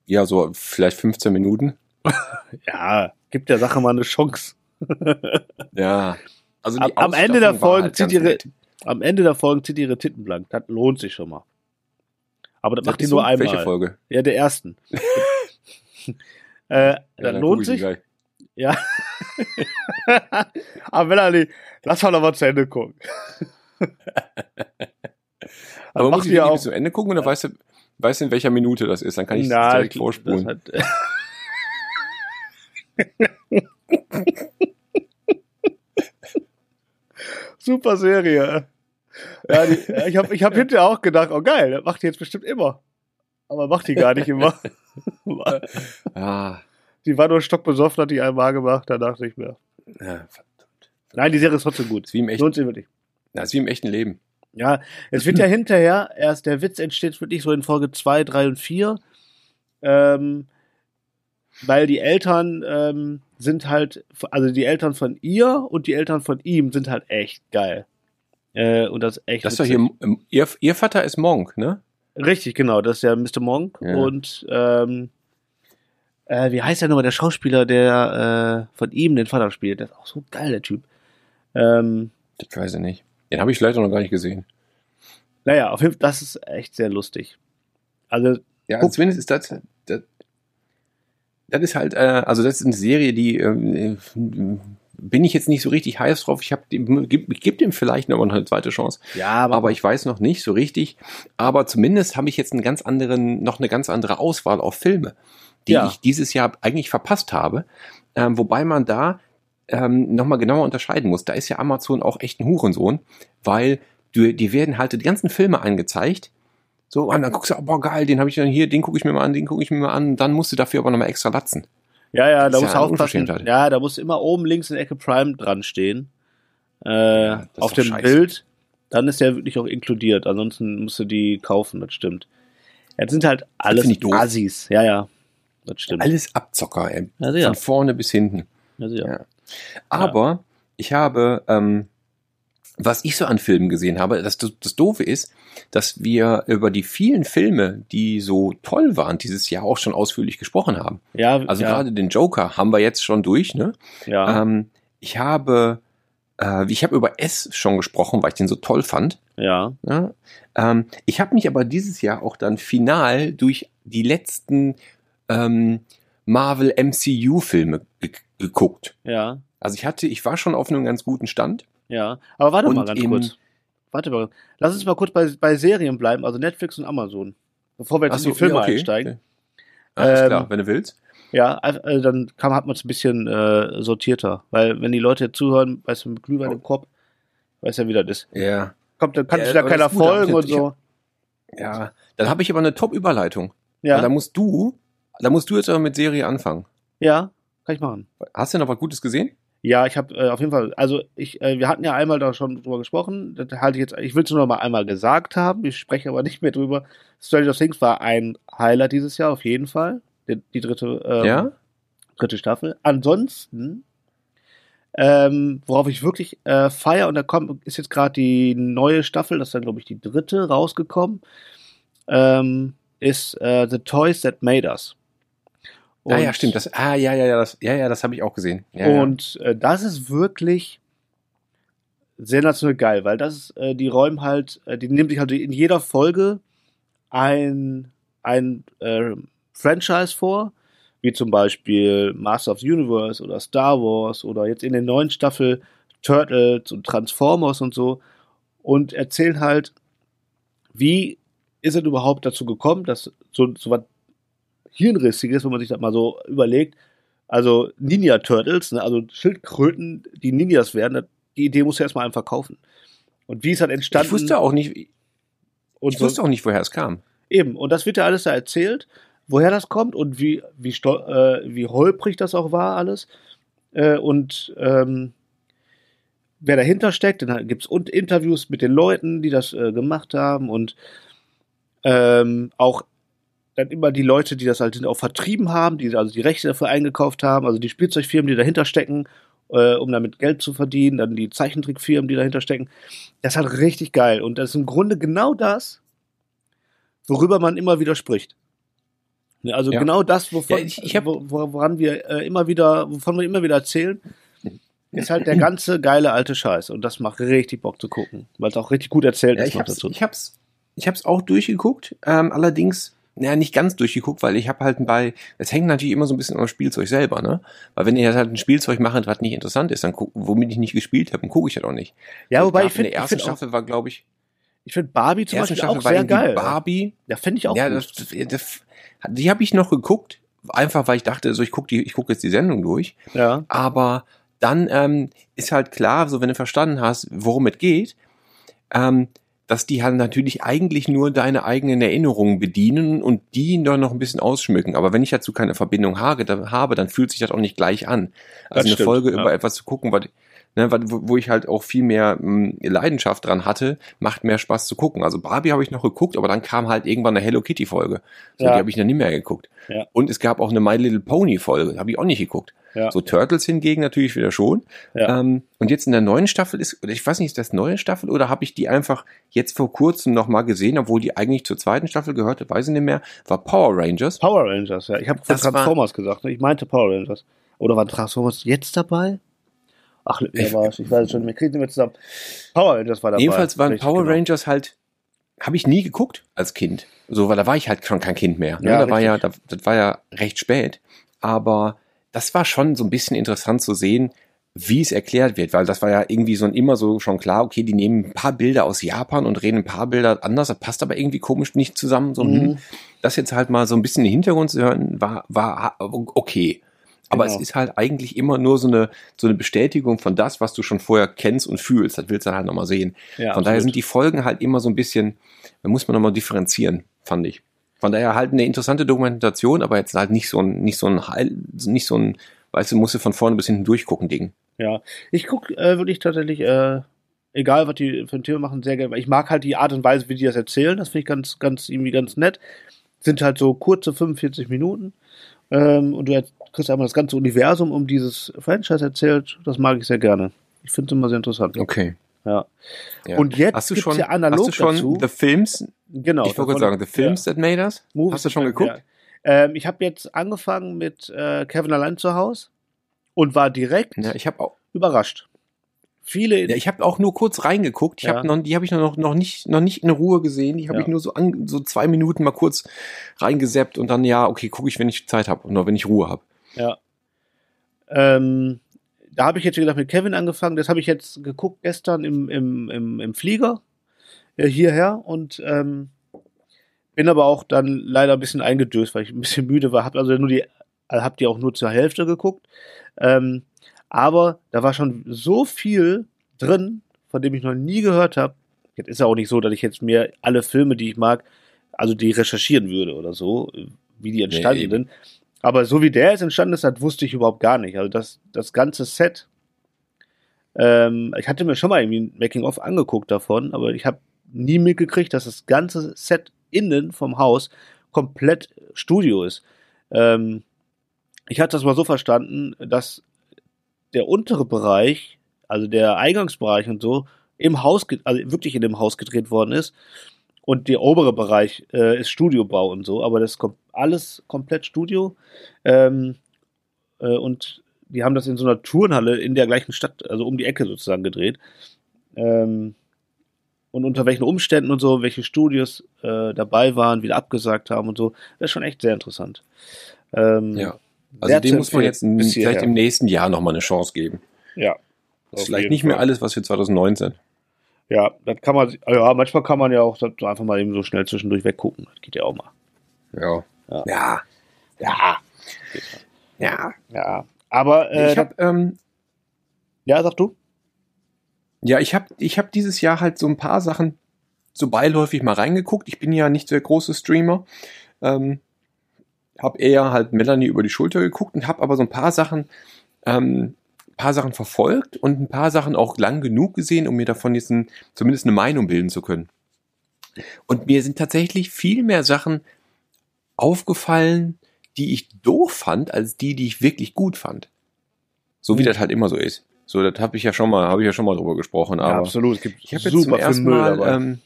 ja, so vielleicht 15 Minuten. *laughs* ja, gibt der Sache mal eine Chance. *laughs* Ja. Also Am, am Ende der Folgen halt zieht ihre, nett. am Ende der Folgen zieht ihre Titten blank. Das lohnt sich schon mal. Aber das, Das macht die nur so? einmal. Welche Folge? Ja, der ersten. *laughs* äh, Ja, das lohnt sich. gleich. Ja. Aber Melanie, lass mal noch mal zu Ende gucken. Aber muss ich die bis zum Ende gucken oder weißt du, weißt du, in welcher Minute das ist? Dann kann ich es Na, direkt vorspulen. hat- *laughs* Super Serie. Ja, die, ich habe ich hab *laughs* hinterher auch gedacht, oh geil, das macht die jetzt bestimmt immer. Aber macht die gar nicht immer. *laughs* Ah, Die war nur stockbesoffen, hat die einmal gemacht, danach nicht mehr. Ja, verdammt. Nein, die Serie ist trotzdem gut. ist wie im echten, Lohnt sich wirklich. ja, ist wie im echten Leben. Ja, es wird ja *clears throat* hinterher, erst der Witz entsteht wirklich so in Folge 2, 3 und 4. Ähm, weil die Eltern ähm, sind halt, also die Eltern von ihr und die Eltern von ihm sind halt echt geil. Äh, und das ist echt. Das ist doch hier, ähm, ihr, ihr Vater ist Monk, ne? Richtig, genau, das ist ja Mr. Monk. Ja. Und ähm, äh, wie heißt der nochmal, der Schauspieler, der äh, von ihm den Vater spielt? Der ist auch so geil, der Typ. Ähm, Das weiß ich nicht. Den habe ich leider noch gar nicht gesehen. naja, auf jeden Fall, das ist echt sehr lustig. Also, Ja, Guck. zumindest ist das, das, das ist halt, äh, also das ist eine Serie, die ähm, äh, bin ich jetzt nicht so richtig heiß drauf. Ich habe, gib, ich gebe dem vielleicht noch eine zweite Chance, ja, aber ich weiß noch nicht so richtig. Aber zumindest habe ich jetzt einen ganz anderen, noch eine ganz andere Auswahl auf Filme, die Ja. ich dieses Jahr eigentlich verpasst habe. Ähm, wobei man da ähm, nochmal genauer unterscheiden muss. Da ist ja Amazon auch echt ein Hurensohn, weil du, die werden halt die ganzen Filme angezeigt. So, und dann guckst du, oh, boah, geil, den habe ich dann hier, den gucke ich mir mal an, den gucke ich mir mal an. Dann musst du dafür aber nochmal extra latzen. Ja, ja, da muss ja aufpassen. Unverschämtheit. Ja, da muss immer oben links in der Ecke Prime dran stehen. Äh, ist auf dem scheiße. Bild. Dann ist der wirklich auch inkludiert. Ansonsten musst du die kaufen, das stimmt. Jetzt sind halt alles. Assis. Ja, ja. Das stimmt. Alles Abzocker, ey. Ja, sicher. Von vorne bis hinten. Ja. Ja. Aber ich habe, ähm, was ich so an Filmen gesehen habe, das, das Doofe ist, dass wir über die vielen Filme, die so toll waren, dieses Jahr auch schon ausführlich gesprochen haben. Ja, Also ja, gerade den Joker haben wir jetzt schon durch, ne? ja, Ähm, ich habe, äh, ich habe über S schon gesprochen, weil ich den so toll fand. ja. Ja? Ähm, ich habe mich aber dieses Jahr auch dann final durch die letzten ähm, Marvel MCU-Filme ge geguckt. Ja, Also ich hatte, ich war schon auf einem ganz guten Stand. ja. Aber warte Und mal ganz kurz. Warte mal. Lass uns mal kurz bei, bei Serien bleiben, also Netflix und Amazon. Bevor wir jetzt Ach in so, die Filme okay. einsteigen. Alles Ähm, klar, wenn du willst. Ja, also dann kann, hat man es ein bisschen äh, sortierter. Weil wenn die Leute jetzt zuhören, weißt du, mit Glühwein im Kopf, weiß ja, wie das ist. Ja. Kommt, dann kann Ja, sich da keiner folgen und jetzt- ich so. Ja. Dann habe ich aber eine Top-Überleitung. Weil Ja, Da musst du, da musst du jetzt aber mit Serie anfangen. ja, kann ich machen. Hast du noch was Gutes gesehen? Ja, ich habe äh, auf jeden Fall, also ich, äh, wir hatten ja einmal da schon drüber gesprochen. Das halte ich jetzt, ich will es nur noch mal einmal gesagt haben. Ich spreche aber nicht mehr drüber. Stranger Things war ein Highlight dieses Jahr auf jeden Fall. Die, die dritte, ähm, Ja? dritte Staffel. Ansonsten, ähm, worauf ich wirklich äh, feier, und da kommt, ist jetzt gerade die neue Staffel, das ist dann, glaube ich, die dritte rausgekommen, ähm, ist äh, The Toys That Made Us. Ah ja, Und- stimmt. Das, ah, ja, ja, ja, das, ja, ja, das habe ich auch gesehen. Ja, ja. und äh, das ist wirklich sensationell geil, weil das ist, äh, die räumen halt, äh, die nehmen sich halt in jeder Folge ein, ein äh, Franchise vor, wie zum Beispiel Master of the Universe oder Star Wars oder jetzt in der neuen Staffel Turtles und Transformers und so und erzählen halt, wie ist es überhaupt dazu gekommen, dass so, so was Hirnrissiges, wenn man sich das mal so überlegt, also Ninja Turtles, ne, also Schildkröten, die Ninjas werden, die Idee muss ja erstmal einem verkaufen. Und wie ist das entstanden? ich wusste auch nicht, und ich wusste auch nicht, woher es kam. Eben, und das wird ja alles da erzählt, woher das kommt und wie, wie, äh, wie holprig das auch war, alles. Äh, und ähm, wer dahinter steckt, dann gibt es Interviews mit den Leuten, die das äh, gemacht haben und ähm, auch dann immer die Leute, die das halt auch vertrieben haben, die also die Rechte dafür eingekauft haben, also die Spielzeugfirmen, die dahinter stecken, äh, um damit Geld zu verdienen, dann die Zeichentrickfirmen, die dahinter stecken. Das ist halt richtig geil und das ist im Grunde genau das, worüber man immer wieder spricht. Also Ja. genau das, wovon, Ja, ich- ich hab- woran wir äh, immer wieder, wovon wir immer wieder erzählen, ist halt der ganze geile alte Scheiß und das macht richtig Bock zu gucken, weil es auch richtig gut erzählt Ja, ist ich noch hab's, dazu. ich hab's, ich hab's auch durchgeguckt, ähm, allerdings, ja, nicht ganz durchgeguckt, weil ich habe halt bei, es hängt natürlich immer so ein bisschen am Spielzeug selber, ne? Weil wenn ich jetzt halt ein Spielzeug mache, was nicht interessant ist, dann guck, womit ich nicht gespielt habe, dann gucke ich ja doch nicht. Ja, So, wobei ich finde, in der ich ersten auch, Staffel war, glaube ich, ich finde Barbie zum Beispiel Staffel auch war sehr geil. Barbie. Ja, finde ich auch ja, gut. das, das, die habe ich noch geguckt, einfach weil ich dachte, so ich gucke die, ich gucke jetzt die Sendung durch. ja, Aber dann ähm, ist halt klar, so wenn du verstanden hast, worum es geht, ähm, dass die halt natürlich eigentlich nur deine eigenen Erinnerungen bedienen und die dann noch ein bisschen ausschmücken. Aber wenn ich dazu keine Verbindung habe, dann, fühlt sich das auch nicht gleich an. Also Das eine stimmt, Folge ja. über etwas zu gucken, was, ne, wo wo ich halt auch viel mehr mh, Leidenschaft dran hatte, macht mehr Spaß zu gucken. Also Barbie habe ich noch geguckt, aber dann kam halt irgendwann eine Hello Kitty Folge. So, Ja. Die habe ich dann nicht mehr geguckt. Ja. Und es gab auch eine My Little Pony Folge, habe ich auch nicht geguckt. Ja. So Turtles hingegen natürlich wieder schon. Ja. Ähm, und jetzt in der neuen Staffel ist, oder ich weiß nicht, ist das neue Staffel oder habe ich die einfach jetzt vor kurzem noch mal gesehen, obwohl die eigentlich zur zweiten Staffel gehörte, weiß ich nicht mehr, war Power Rangers. Power Rangers, ja. Ich habe Das war- Transformers gesagt. Ne? Ich meinte Power Rangers. Oder waren Transformers jetzt dabei? Ach, wer Ich- war es? Ich weiß es schon. Wir kriegen sie mit zusammen. Power Rangers war dabei. Jedenfalls waren Richtig, Power genau. Rangers halt, habe ich nie geguckt als Kind. So, weil da war ich halt schon kein Kind mehr. Ne? Ja, da war ja, da, das war ja recht spät. Aber das war schon so ein bisschen interessant zu sehen, wie es erklärt wird, weil das war ja irgendwie so ein immer so schon klar, okay, die nehmen ein paar Bilder aus Japan und reden ein paar Bilder anders, das passt aber irgendwie komisch nicht zusammen. So, Mhm. hm, das jetzt halt mal so ein bisschen in den Hintergrund zu hören, war, war okay. Aber Genau. es ist halt eigentlich immer nur so eine, so eine Bestätigung von das, was du schon vorher kennst und fühlst. Das willst du dann halt nochmal sehen. Ja, von daher absolut. sind die Folgen halt immer so ein bisschen, da muss man nochmal differenzieren, fand ich. Von daher halt eine interessante Dokumentation, aber jetzt halt nicht so ein, nicht so ein Heil, nicht so ein, weißt du, musst du von vorne bis hinten durchgucken, Ding. Ja, ich gucke äh, wirklich tatsächlich, äh, egal was die für ein Thema machen, sehr gerne. Ich mag halt die Art und Weise, wie die das erzählen. Das finde ich ganz, ganz, irgendwie ganz nett. Sind halt so kurze 45 Minuten. Ähm, und du kriegst einmal das ganze Universum um dieses Franchise erzählt. Das mag ich sehr gerne. Ich finde es immer sehr interessant. Okay. Ja. Ja. Und jetzt hast du schon, ja analog hast du schon dazu. The Films, Genau. ich wollte gerade sagen, The Films that made us? Movies hast du schon ja. geguckt? Ähm, ich habe jetzt angefangen mit äh, Kevin allein zu Hause und war direkt Ja, ich auch, überrascht. Viele ja, ich habe auch nur kurz reingeguckt. Ich Ja. hab noch, die habe ich noch, noch nicht, noch nicht in Ruhe gesehen. Die habe Ja. ich nur so an, so zwei Minuten mal kurz reingeseppt und dann ja, okay, gucke ich, wenn ich Zeit habe oder wenn ich Ruhe habe. Ja. Ähm, da habe ich jetzt wie gesagt mit Kevin angefangen. Das habe ich jetzt geguckt gestern im, im, im, im Flieger hierher und ähm, bin aber auch dann leider ein bisschen eingedöst, weil ich ein bisschen müde war. Hab also nur die, also hab die auch nur zur Hälfte geguckt. Ähm, aber da war schon so viel drin, von dem ich noch nie gehört habe. Jetzt ist ja auch nicht so, dass ich jetzt mir alle Filme, die ich mag, also die recherchieren würde oder so, wie die entstanden eben. sind. Aber so wie der jetzt entstanden ist, das wusste ich überhaupt gar nicht. Also das, das ganze Set, ähm, ich hatte mir schon mal irgendwie ein Making-of angeguckt davon, aber ich habe nie mitgekriegt, dass das ganze Set innen vom Haus komplett Studio ist. Ähm, ich hatte das mal so verstanden, dass der untere Bereich, also der Eingangsbereich und so, im Haus, also wirklich in dem Haus gedreht worden ist. Und der obere Bereich äh, ist Studiobau und so, aber das ist kom alles komplett Studio. Ähm, äh, und die haben das in so einer Turnhalle in der gleichen Stadt, also um die Ecke sozusagen gedreht. Ähm, und unter welchen Umständen und so, welche Studios äh, dabei waren, wieder abgesagt haben und so. Das ist schon echt sehr interessant. Ähm, Ja. Also dem muss man jetzt vielleicht hierher. im nächsten Jahr nochmal eine Chance geben. Ja. Das ist vielleicht nicht mehr Fall. alles, was für 2019. Ja, das kann man, ja, manchmal kann man ja auch einfach mal eben so schnell zwischendurch weggucken. Das geht ja auch mal. Ja. Ja. Ja. Ja. Ja. Ja. Aber, äh, ich habe ähm, ja, sag du? Ja, ich habe ich hab dieses Jahr halt so ein paar Sachen so beiläufig mal reingeguckt. Ich bin ja nicht der große Streamer. Ähm, habe eher halt Melanie über die Schulter geguckt und habe aber so ein paar Sachen ähm, paar Sachen verfolgt und ein paar Sachen auch lang genug gesehen, um mir davon jetzt ein, zumindest eine Meinung bilden zu können. Und mir sind tatsächlich viel mehr Sachen aufgefallen, die ich doof fand, als die, die ich wirklich gut fand. So wie Mhm. das halt immer so ist. So, das habe ich ja schon mal, habe ich ja schon mal drüber gesprochen. Aber ja, absolut. Es gibt ich habe jetzt zum ersten Mal, ähm,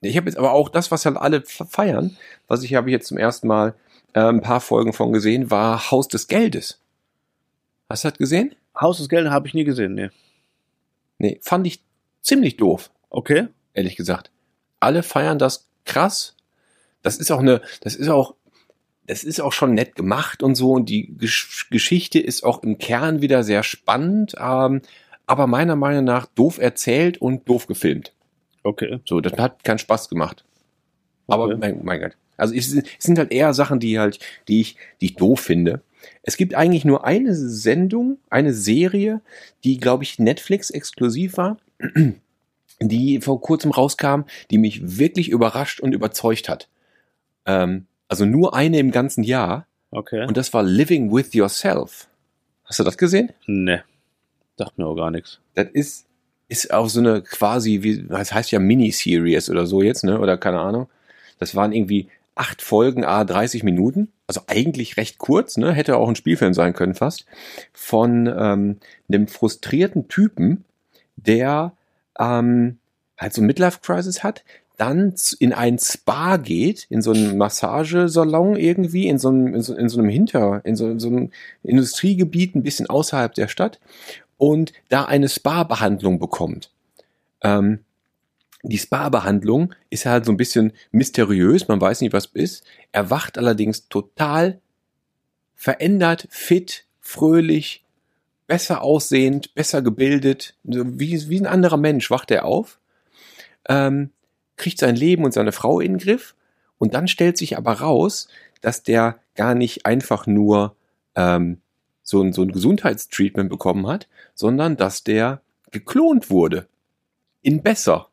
ich habe jetzt aber auch das, was halt alle fe- feiern, was ich habe jetzt zum ersten Mal äh, ein paar Folgen von gesehen, war Haus des Geldes. Hast du das gesehen? Haus des Geldes habe ich nie gesehen, nee. Nee, fand ich ziemlich doof, Okay. ehrlich gesagt. Alle feiern das krass. Das ist auch eine, das ist auch, das ist auch schon nett gemacht und so und die Gesch Geschichte ist auch im Kern wieder sehr spannend, ähm, aber meiner Meinung nach doof erzählt und doof gefilmt. Okay. So, das hat keinen Spaß gemacht. Aber Okay. mein, mein Gott. Also es, es sind halt eher Sachen, die halt, die ich, die ich doof finde. Es gibt eigentlich nur eine Sendung, eine Serie, die, glaube ich, Netflix exklusiv war. die vor kurzem rauskam, die mich wirklich überrascht und überzeugt hat. Ähm, also nur eine im ganzen Jahr. Okay. Und das war Living with Yourself. Hast du das gesehen? ne. Sagt mir auch gar nichts. Das ist, ist auch so eine quasi, wie, das heißt ja Miniseries oder so jetzt, ne? Oder keine Ahnung. Das waren irgendwie acht Folgen, a 30 Minuten. Also eigentlich recht kurz, ne? Hätte auch ein Spielfilm sein können fast. Von ähm, einem frustrierten Typen, der ähm, halt so Midlife-Crisis hat, dann in ein Spa geht, in so einen Massagesalon irgendwie, in so einem, in so, in so einem Hinter, in so, in so einem Industriegebiet ein bisschen außerhalb der Stadt und da eine Spa-Behandlung bekommt. Ähm, die Spa-Behandlung ist halt so ein bisschen mysteriös, man weiß nicht, was ist. Er wacht allerdings total verändert, fit, fröhlich, besser aussehend, besser gebildet, wie, wie ein anderer Mensch wacht er auf, ähm, kriegt sein Leben und seine Frau in den Griff und dann stellt sich aber raus, dass der gar nicht einfach nur ähm, so, ein, so ein Gesundheitstreatment bekommen hat, sondern dass der geklont wurde. In besser.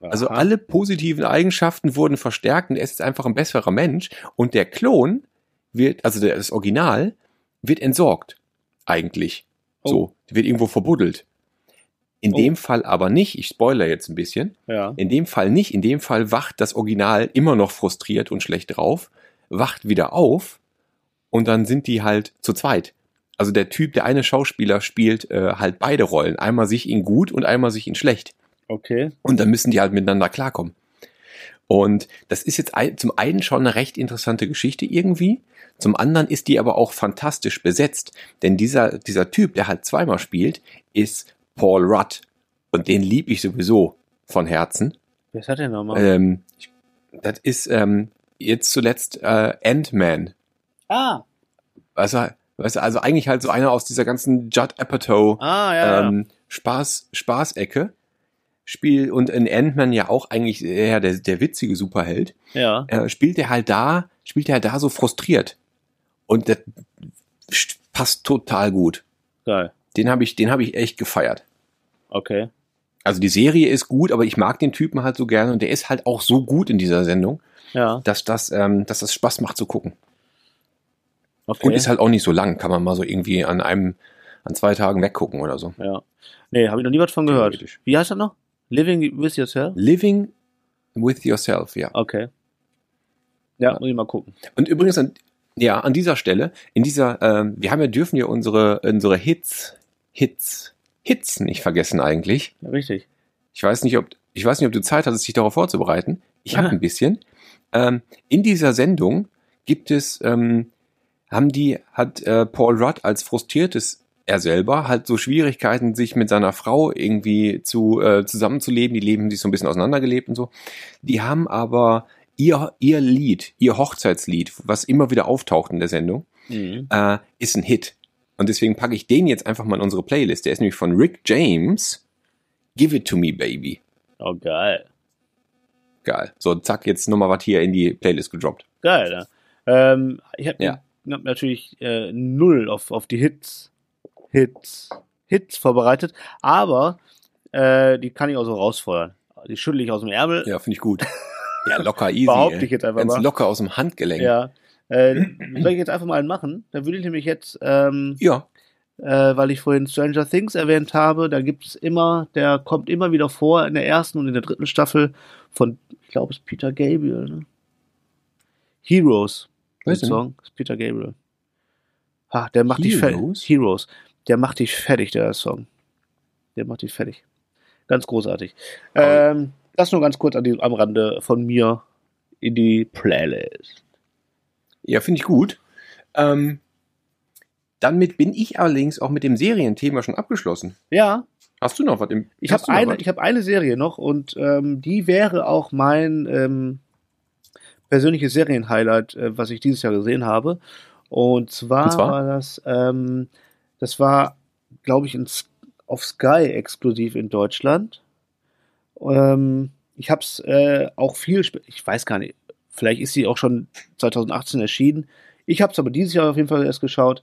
Also Aha. alle positiven Eigenschaften wurden verstärkt und er ist einfach ein besserer Mensch und der Klon wird, also das Original, wird entsorgt. Eigentlich. Oh. So, wird irgendwo verbuddelt. In Oh. dem Fall aber nicht, ich spoiler jetzt ein bisschen, Ja. in dem Fall nicht, in dem Fall wacht das Original immer noch frustriert und schlecht drauf, wacht wieder auf und dann sind die halt zu zweit. Also der Typ, der eine Schauspieler spielt äh, halt beide Rollen, einmal sich in gut und einmal sich in schlecht. Okay. Und dann müssen die halt miteinander klarkommen. Und das ist jetzt zum einen schon eine recht interessante Geschichte irgendwie. Zum anderen ist die aber auch fantastisch besetzt. Denn dieser, dieser Typ, der halt zweimal spielt, ist Paul Rudd. Und den lieb ich sowieso von Herzen. Wer hat der nochmal? Ähm, das ist ähm, jetzt zuletzt äh, Ant-Man. ah. Weißt du, weißt du, also eigentlich halt so einer aus dieser ganzen Judd Apatow Ah, ja. ja. ähm, Spaß, Spaßecke. Spiel und in Ant-Man ja auch eigentlich eher der, der witzige Superheld. ja. Äh, spielt er halt da, spielt er da so frustriert. Und das passt total gut. Geil. Den habe ich, den habe ich echt gefeiert. Okay. Also die Serie ist gut, aber ich mag den Typen halt so gerne und der ist halt auch so gut in dieser Sendung, Ja. dass das, ähm, dass das Spaß macht zu gucken. Okay. Und ist halt auch nicht so lang, kann man mal so irgendwie an einem, an zwei Tagen weggucken oder so. ja. Nee, habe ich noch nie was von gehört. Wie heißt das noch? Living with yourself? Living with yourself, ja. Okay. Ja, Ja. muss ich mal gucken. Und übrigens, an, ja, an dieser Stelle, in dieser, ähm, wir haben ja, dürfen ja unsere, unsere Hits, Hits, Hits nicht vergessen eigentlich. Richtig. Ich weiß nicht, ob, ich weiß nicht, ob du Zeit hattest, dich darauf vorzubereiten. Ich habe ein bisschen. Ähm, in dieser Sendung gibt es, ähm, haben die, hat äh, Paul Rudd als frustriertes er selber halt so Schwierigkeiten, sich mit seiner Frau irgendwie zu äh, zusammenzuleben. Die leben sich so ein bisschen auseinandergelebt und so. Die haben aber ihr ihr Lied, ihr Hochzeitslied, was immer wieder auftaucht in der Sendung, Mhm. äh, ist ein Hit. Und deswegen packe ich den jetzt einfach mal in unsere Playlist. Der ist nämlich von Rick James. Give it to me, baby. Oh, geil. Geil. So, zack, jetzt nochmal was hier in die Playlist gedroppt. Geil, ja. Ähm, ich habe Ja. hab natürlich äh, null auf, auf die Hits, Hits, Hits vorbereitet, aber äh, die kann ich auch so rausfeuern. Die schüttle ich aus dem Ärmel. Ja, finde ich gut. *laughs* Ja, locker easy. Behaupte ich jetzt einfach Ganz mal. locker aus dem Handgelenk. Ja. Äh, *clears throat* soll ich jetzt einfach mal einen machen? Da würde ich nämlich jetzt, ähm, Ja. äh, weil ich vorhin Stranger Things erwähnt habe, da gibt es immer, der kommt immer wieder vor in der ersten und in der dritten Staffel von, ich glaube, es ist Peter Gabriel, ne? Heroes. Weiß der ich Song ist Peter Gabriel. Ha, der macht dich fertig. Heroes? Heroes. Der macht dich fertig, der Song. Der macht dich fertig. Ganz großartig. Ähm, das nur ganz kurz an die, am Rande von mir in die Playlist. Ja, finde ich gut. Ähm, damit bin ich allerdings auch mit dem Serienthema schon abgeschlossen. Ja, Hast du noch was im Ich habe eine, ich habe eine Serie noch und ähm, die wäre auch mein persönliches Serienhighlight, äh, was ich dieses Jahr gesehen habe. Und zwar, Und zwar? war das, ähm, das war, glaube ich, in, auf Sky exklusiv in Deutschland. Ähm, ich habe es äh, auch viel, ich weiß gar nicht, vielleicht ist sie auch schon 2018 erschienen. Ich habe es aber dieses Jahr auf jeden Fall erst geschaut.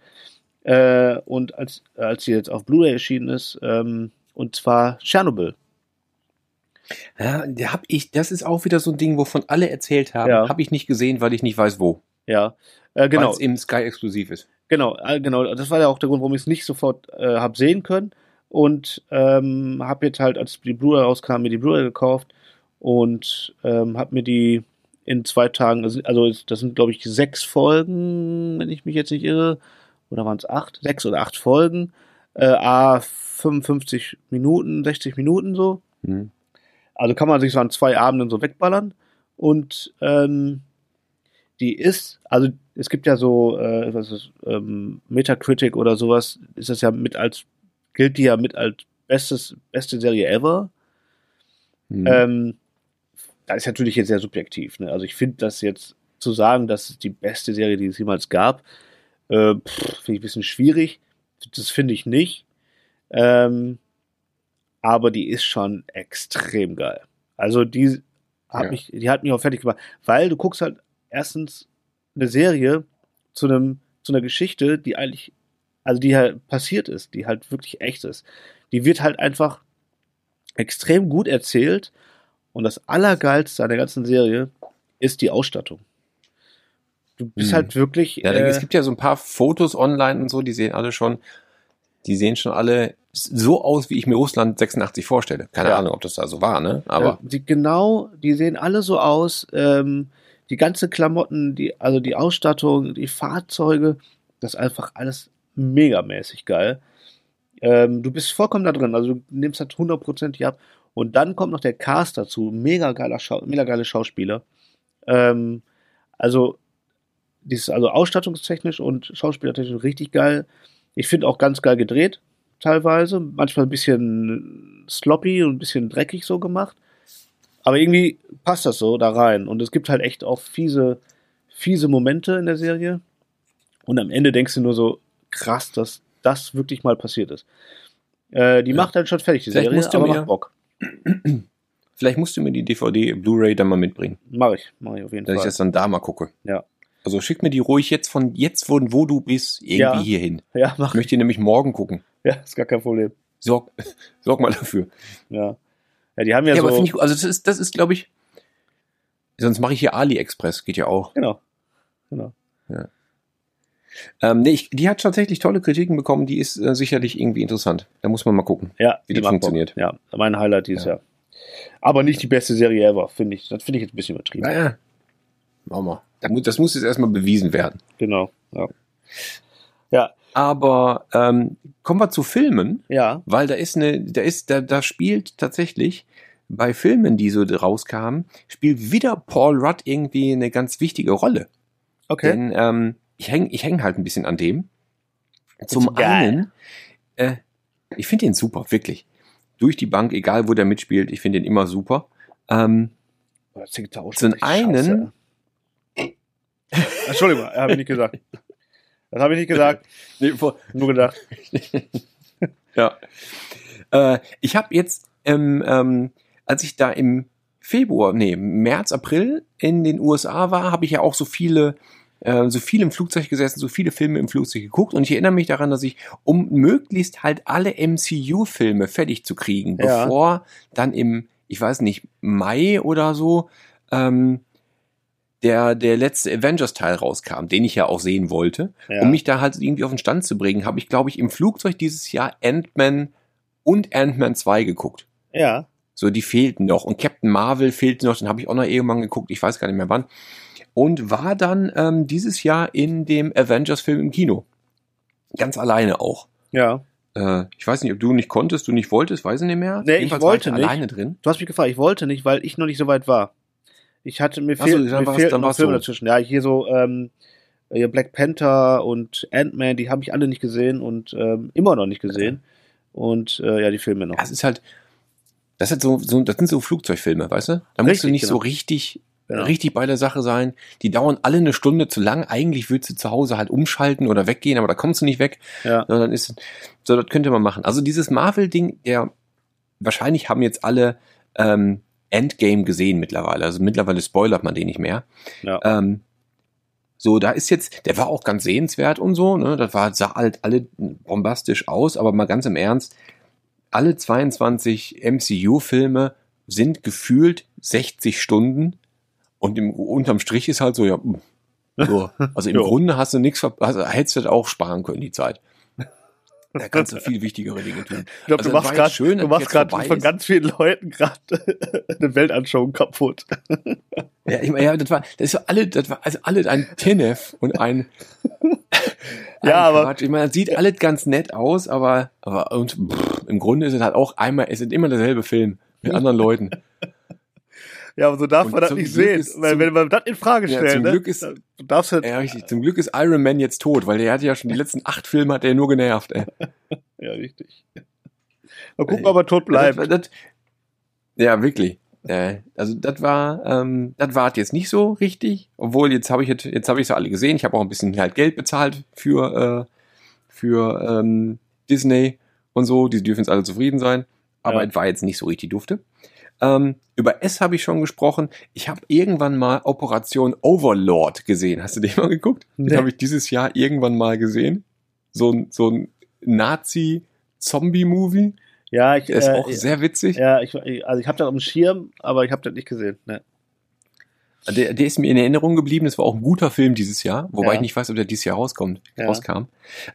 Äh, und als, als sie jetzt auf Blu-ray erschienen ist, ähm, und zwar Tschernobyl. Ja, der hab ich, das ist auch wieder so ein Ding, wovon alle erzählt haben. Ja. Habe ich nicht gesehen, weil ich nicht weiß, wo. Ja, äh, genau. Weil es im Sky exklusiv ist. Genau, äh, genau. Das war ja auch der Grund, warum ich es nicht sofort äh, habe sehen können. Und ähm, habe jetzt halt, als die Blu-ray rauskam, mir die Blu-ray gekauft und ähm, habe mir die in zwei Tagen, also also das sind glaube ich sechs Folgen, wenn ich mich jetzt nicht irre, oder waren es acht? Sechs oder acht Folgen, äh, a 55 Minuten, 60 Minuten so. Hm. Also kann man sich so an zwei Abenden so wegballern. Und ähm, die ist, also es gibt ja so, äh, was ist, ähm, Metacritic oder sowas, ist das ja mit als, gilt die ja mit als bestes, beste Serie ever. Hm. Ähm, das ist natürlich jetzt sehr subjektiv. Ne? Also ich finde das jetzt zu sagen, das ist die beste Serie, die es jemals gab, äh, finde ich ein bisschen schwierig. Das finde ich nicht. Ähm, aber die ist schon extrem geil. Also die hat Ja. mich, die hat mich auch fertig gemacht, weil du guckst halt erstens eine Serie zu einem zu einer Geschichte, die eigentlich, also die halt passiert ist, die halt wirklich echt ist. Die wird halt einfach extrem gut erzählt und das Allergeilste an der ganzen Serie ist die Ausstattung. Du bist Hm. halt wirklich. Ja, äh, es gibt ja so ein paar Fotos online und so, die sehen alle schon, die sehen schon alle so aus, wie ich mir Russland 86 vorstelle. Keine Ja. Ahnung, ob das da so war, ne? Aber äh, die, genau, die sehen alle so aus. Ähm, die ganze Klamotten, die, also die Ausstattung, die Fahrzeuge, das ist einfach alles megamäßig geil. Ähm, du bist vollkommen da drin, also du nimmst das hundertprozentig ab. Und dann kommt noch der Cast dazu, mega geiler Schau mega geile Schauspieler. Ähm, also, dieses, also ausstattungstechnisch und schauspielertechnisch richtig geil. Ich finde auch ganz geil gedreht, teilweise. Manchmal ein bisschen sloppy und ein bisschen dreckig so gemacht. Aber irgendwie passt das so da rein. Und es gibt halt echt auch fiese, fiese Momente in der Serie. Und am Ende denkst du nur so, krass, dass das wirklich mal passiert ist. Äh, die Ja. macht dann schon fertig, die Vielleicht Serie, aber mir- macht Bock. *clears throat* vielleicht musst du mir die DVD, Blu-ray dann mal mitbringen, Mach ich, mach ich auf jeden dass ich Fall. das dann da mal gucke. Ja. Also schick mir die ruhig jetzt von jetzt, wo, wo du bist, irgendwie Ja. hier hin. Ja, Ich mach möchte die nämlich morgen gucken. Ja, ist gar kein Problem. Sorg, *laughs* sorg mal dafür. Ja. Ja, die haben ja, Ja, so. aber finde ich, gut. also das ist, das ist, glaube ich, sonst mache ich hier AliExpress, geht ja auch. genau. Genau. Ähm, nee, ich, die hat tatsächlich tolle Kritiken bekommen, die ist äh, sicherlich irgendwie interessant. Da muss man mal gucken. Ja, Wie die das funktioniert. Bock. Ja, mein Highlight dieses Ja. Jahr. Aber nicht die beste Serie ever, finde ich. Das finde ich jetzt ein bisschen übertrieben. Naja, machen wir. Das muss, das muss jetzt erstmal bewiesen werden. Genau. Ja. Ja. Aber ähm, kommen wir zu Filmen, Ja. weil da ist eine, da ist, da, da spielt tatsächlich bei Filmen, die so rauskamen, spielt wieder Paul Rudd irgendwie eine ganz wichtige Rolle. Okay. Denn ähm, ich hänge ich häng halt ein bisschen an dem. Zum einen, äh, ich finde ihn super, wirklich. Durch die Bank, egal wo der mitspielt, ich finde ihn immer super. Ähm, Oh, Zum einen-. *laughs* Entschuldigung, habe ich nicht gesagt. Das habe ich nicht gesagt. *laughs* nee, vor, Nur gedacht. *laughs* ja. Äh, ich habe jetzt, ähm, ähm, als ich da im Februar, nee, März, April in den USA war, habe ich ja auch so viele, äh, so viel im Flugzeug gesessen, so viele Filme im Flugzeug geguckt und ich erinnere mich daran, dass ich, um möglichst halt alle MCU-Filme fertig zu kriegen, Ja. bevor dann im, ich weiß nicht, Mai oder so, ähm, der, der letzte Avengers-Teil rauskam, den ich ja auch sehen wollte. Ja. Um mich da halt irgendwie auf den Stand zu bringen, habe ich, glaube ich, im Flugzeug dieses Jahr Ant-Man und Ant-Man 2 geguckt. ja. So, die fehlten noch. Und Captain Marvel fehlte noch, den habe ich auch noch irgendwann geguckt, ich weiß gar nicht mehr wann. Und war dann ähm, dieses Jahr in dem Avengers-Film im Kino. Ganz alleine auch. Ja. Äh, ich weiß nicht, ob du nicht konntest, du nicht wolltest, weiß ich nicht mehr. Nee, ich wollte war ich nicht. alleine drin. Du hast mich gefragt, ich wollte nicht, weil ich noch nicht so weit war. Ich hatte mir Ach so, mir war's- fehlt dann noch Filme so. dazwischen. Ja, hier so ähm, hier Black Panther und Ant-Man, die habe ich alle nicht gesehen und ähm, immer noch nicht gesehen. Und äh, ja, die Filme noch. Das ist halt, das ist so, so, das sind so Flugzeugfilme, weißt du? Da musst Richtig, du nicht genau. so richtig, Genau. richtig bei der Sache sein. Die dauern alle eine Stunde zu lang. Eigentlich würdest du zu Hause halt umschalten oder weggehen, aber da kommst du nicht weg. Ja. Ja, dann ist, so, das könnte man machen. Also dieses Marvel-Ding, der, wahrscheinlich haben jetzt alle, ähm, Endgame gesehen mittlerweile. Also mittlerweile spoilert man den nicht mehr. Ja. Ähm, so, da ist jetzt, der war auch ganz sehenswert und so, ne? Das war, sah halt alle bombastisch aus, aber mal ganz im Ernst, alle 22 MCU-Filme sind gefühlt 60 Stunden und im, unterm Strich ist halt so, ja, *laughs* so. also im. Grunde hast du nichts, also hättest du das auch sparen können, die Zeit. Da kannst du *laughs* viel wichtigere Dinge tun. Ich glaube, Also, du machst war gerade schön, du dass machst jetzt gerade vorbei von ganz vielen Leuten gerade *laughs* eine Weltanschauung kaputt. Ja, ich, ja, das war, das ist so alle, das war also alle ein Tinef und ein, ein Ja, aber- Quatsch. Ich meine, das sieht alles ganz nett aus, aber, aber und pff, im Grunde ist es halt auch einmal, es ist immer derselbe Film mit anderen Leuten. Ja, aber so darf Und man das nicht Glück sehen. Weil wenn man das in Frage Ja, stellt, zum ne, Glück ist- darfst halt, Ja, richtig. Zum Glück ist Iron Man jetzt tot, weil der hat ja schon die *laughs* letzten acht Filme hat er nur genervt. Ey. ja, richtig. Mal gucken, ob er tot bleibt. Das, das, ja, wirklich. Äh, also das war, ähm, das war jetzt nicht so richtig, obwohl jetzt habe ich jetzt, jetzt habe ich sie alle gesehen. Ich habe auch ein bisschen halt Geld bezahlt für äh, für ähm, Disney und so. Die dürfen jetzt alle zufrieden sein, aber Ja. es war jetzt nicht so richtig dufte. Ähm, über S habe ich schon gesprochen. Ich habe irgendwann mal Operation Overlord gesehen. Hast du den mal geguckt? Nee. Den habe ich dieses Jahr irgendwann mal gesehen. So ein so ein Nazi-Zombie-Movie. Ja, ich, Der ist äh, auch sehr witzig. ja, ich, also ich habe das auf dem Schirm, aber ich habe das nicht gesehen. Ne. Der, der ist mir in Erinnerung geblieben. Das war auch ein guter Film dieses Jahr, wobei Ja. ich nicht weiß, ob der dieses Jahr rauskommt, Ja. rauskam.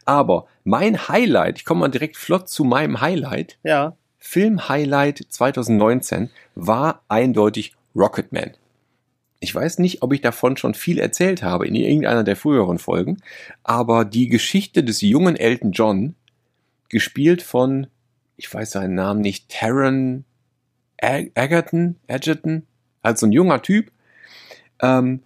Aber mein Highlight, ich komme mal direkt flott zu meinem Highlight. Ja, Film-Highlight 2019 war eindeutig Rocketman. Ich weiß nicht, ob ich davon schon viel erzählt habe in irgendeiner der früheren Folgen, aber die Geschichte des jungen Elton John, gespielt von, ich weiß seinen Namen nicht, Taron Egerton, Egerton, also ein junger Typ, ähm,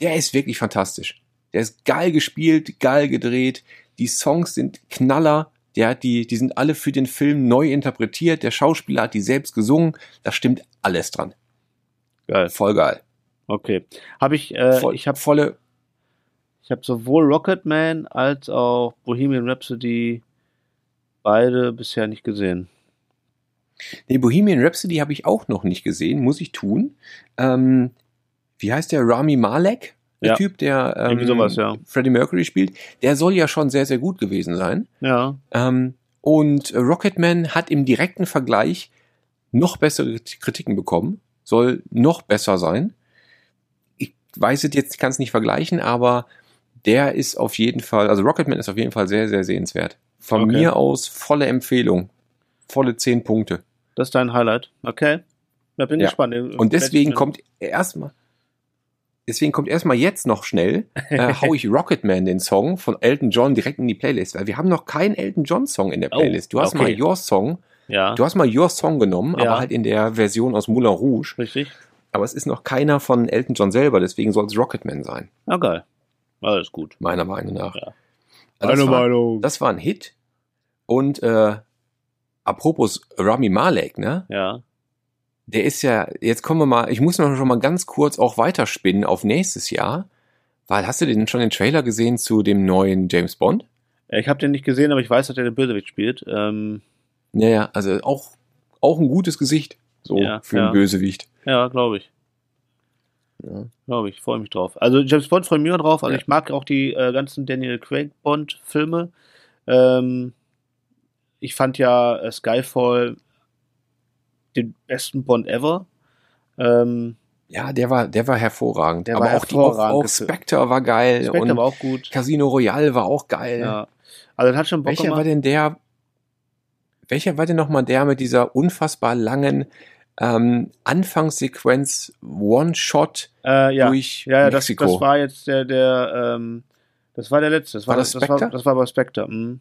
der ist wirklich fantastisch. Der ist geil gespielt, geil gedreht, die Songs sind Knaller, der hat die, die sind alle für den Film neu interpretiert, der Schauspieler hat die selbst gesungen, da stimmt alles dran. geil. Voll geil. Okay. Habe ich, äh, Voll, ich habe volle, ich hab sowohl Rocketman als auch Bohemian Rhapsody beide bisher nicht gesehen. nee, Bohemian Rhapsody habe ich auch noch nicht gesehen, muss ich tun. Ähm, wie heißt der? Rami Malek? Der Ja. Typ, der ähm, sowas, ja. Freddie Mercury spielt, der soll ja schon sehr, sehr gut gewesen sein. Ja, Ähm, und Rocketman hat im direkten Vergleich noch bessere Kritiken bekommen, soll noch besser sein. Ich weiß es jetzt, kann es nicht vergleichen, aber der ist auf jeden Fall, also Rocketman ist auf jeden Fall sehr, sehr sehenswert. Von Okay. mir aus volle Empfehlung. Volle zehn Punkte. das ist dein Highlight. Okay. Da bin ich Ja. gespannt. Und deswegen kommt erstmal, deswegen kommt erstmal jetzt noch schnell, äh, *laughs* hau ich Rocketman, den Song von Elton John, direkt in die Playlist, weil wir haben noch keinen Elton John Song in der Oh, Playlist. Du hast okay. mal Your Song, Ja, du hast mal Your Song genommen, Ja. aber halt in der Version aus Moulin Rouge. richtig. Aber es ist noch keiner von Elton John selber, deswegen soll es Rocketman sein, Ja, geil. Alles gut. meiner Meinung nach. Ja. Also das, war, Meinung. das war ein Hit. Und äh, apropos Rami Malek, ne? ja. Der ist ja, jetzt kommen wir mal, ich muss noch schon mal ganz kurz auch weiterspinnen auf nächstes Jahr. Weil hast du denn schon den Trailer gesehen zu dem neuen James Bond? Ja, Ich habe den nicht gesehen, aber ich weiß, dass der den Bösewicht spielt. Ähm, Naja, also auch, auch ein gutes Gesicht. So Ja, für ja. einen Bösewicht. ja, glaube ich. Ja. Glaube ich, freue mich drauf. Also James Bond freue ich mich auch drauf. Also Ja. ich mag auch die äh, ganzen Daniel Craig Bond Filme. Ähm, ich fand ja äh, Skyfall den besten Bond ever. Ähm, Ja, der war, der war hervorragend. Der Aber war auch, die, auch, auch hervorragend. Spectre war geil Spectre und war auch gut. Casino Royale war auch geil. Ja. Also das hat schon Bock Welcher war gemacht. denn der? Welcher war denn nochmal der mit dieser unfassbar langen ähm, Anfangssequenz One-Shot Äh, ja, durch ja, ja das, Mexiko? das war jetzt der, der, ähm, das war der letzte. Das War war, das das, war, Spectre? das war bei Spectre. Mhm.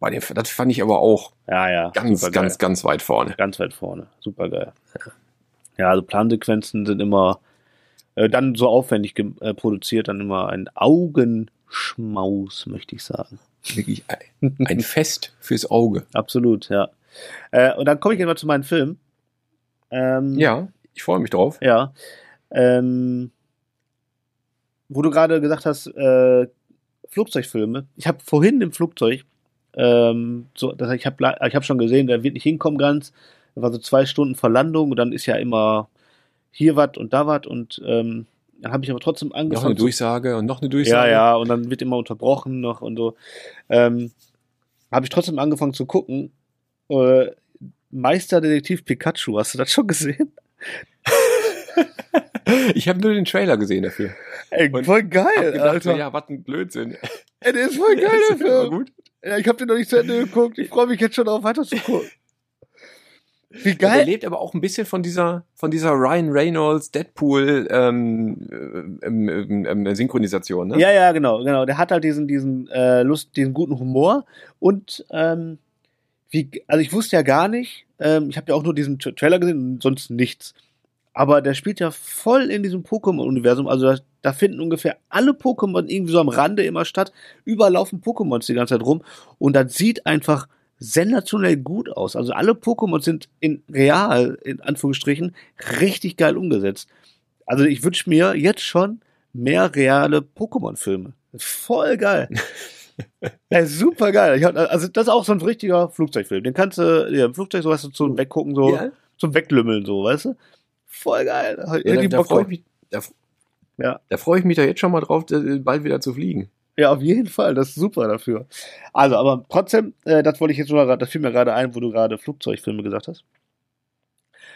War der, das fand ich aber auch Ja, ja. ganz, supergeil. ganz, ganz weit vorne. Ganz weit vorne. Super geil. Ja, also Plansequenzen sind immer äh, dann so aufwendig äh, produziert, dann immer ein Augenschmaus, möchte ich sagen. Wirklich ein, ein Fest fürs Auge. Absolut, ja. Äh, und dann komme ich jetzt mal zu meinen Filmen. Ähm, Ja, ich freue mich drauf. Ja. Ähm, wo du gerade gesagt hast, äh, Flugzeugfilme. Ich habe vorhin im Flugzeug, ähm, so, das, ich habe ich hab schon gesehen, der wird nicht hinkommen ganz. Das war so zwei Stunden Verlandung und dann ist ja immer hier was und da was und ähm, dann habe ich aber trotzdem Noch eine angefangen. Durchsage und noch eine ja, Durchsage. ja, und dann wird immer unterbrochen noch und so. Ähm, habe ich trotzdem angefangen zu gucken. Äh, Meisterdetektiv Pikachu. Hast du das schon gesehen? *laughs* Ich habe nur den Trailer gesehen dafür. Ey, voll geil, gedacht, Alter. ja, was ein Blödsinn. Ey, der ist voll *laughs* geil, der Film. gut. Ja, ich habe den noch nicht zu Ende *laughs* geguckt. Ich freue mich jetzt schon darauf, weiter zu gucken. Wie Ja, der geil. lebt aber auch ein bisschen von dieser, von dieser Ryan Reynolds Deadpool ähm, ähm, ähm, ähm, Synchronisation, ne? Ja, ja, genau, genau. Der hat halt diesen, diesen äh, Lust, diesen guten Humor und ähm, wie, also ich wusste ja gar nicht, ähm, ich habe ja auch nur diesen Tra- Trailer gesehen und sonst nichts. Aber der spielt ja voll in diesem Pokémon-Universum. Also da, da finden ungefähr alle Pokémon irgendwie so am Rande immer statt. Überall laufen Pokémons die ganze Zeit rum. Und das sieht einfach sensationell gut aus. Also alle Pokémon sind in real, in Anführungsstrichen, richtig geil umgesetzt. Also ich wünsche mir jetzt schon mehr reale Pokémon-Filme. Voll geil. *laughs* ja, super geil. Ich hab, also das ist auch so ein richtiger Flugzeugfilm. Den kannst du, ja, im Flugzeug so weißt du, zum Weggucken, so, Ja, zum Weglümmeln, so, weißt du? Voll geil. Da ja da, freue ich mich, da, Ja. da freue ich mich da jetzt schon mal drauf, äh, bald wieder zu fliegen. Ja, auf jeden Fall. Das ist super dafür. Also, aber trotzdem, äh, das wollte ich jetzt nur gerade, das fiel mir gerade ein, wo du gerade Flugzeugfilme gesagt hast.